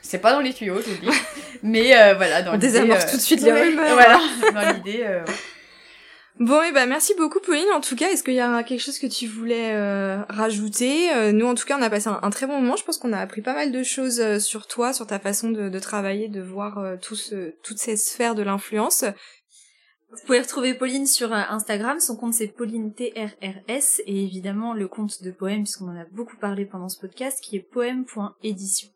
c'est pas dans les tuyaux, je vous dis. Mais euh, voilà, dans l'idée... On désamorce euh, tout de suite les rumeurs. Voilà, dans l'idée... Euh, bon, et eh ben merci beaucoup Pauline. En tout cas, est-ce qu'il y a quelque chose que tu voulais rajouter? Nous, en tout cas, on a passé un, très bon moment. Je pense qu'on a appris pas mal de choses sur toi, sur ta façon de, de travailler, de voir tout ce, toutes ces sphères de l'influence. Vous pouvez retrouver Pauline sur Instagram, son compte c'est Pauline TRRS et évidemment le compte de Poème puisqu'on en a beaucoup parlé pendant ce podcast qui est poème.édition.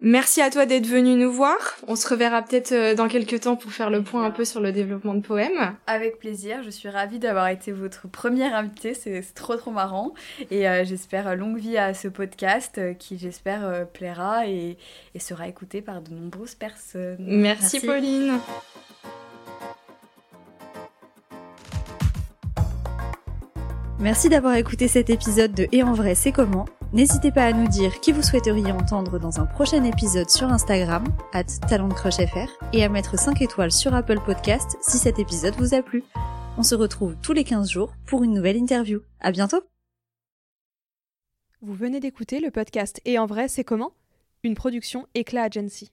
Merci à toi d'être venu nous voir. On se reverra peut-être euh, dans quelques temps pour faire le point un peu sur le développement de poèmes. Avec plaisir, je suis ravie d'avoir été votre première invitée, c'est trop trop marrant. Et euh, j'espère longue vie à ce podcast euh, qui j'espère plaira et, sera écouté par de nombreuses personnes. Merci. Pauline. Merci d'avoir écouté cet épisode de Et en vrai c'est comment? N'hésitez pas à nous dire qui vous souhaiteriez entendre dans un prochain épisode sur Instagram, at et à mettre 5 étoiles sur Apple Podcast si cet épisode vous a plu. On se retrouve tous les 15 jours pour une nouvelle interview. À bientôt! Vous venez d'écouter le podcast Et en vrai, c'est comment? Une production Éclat Agency.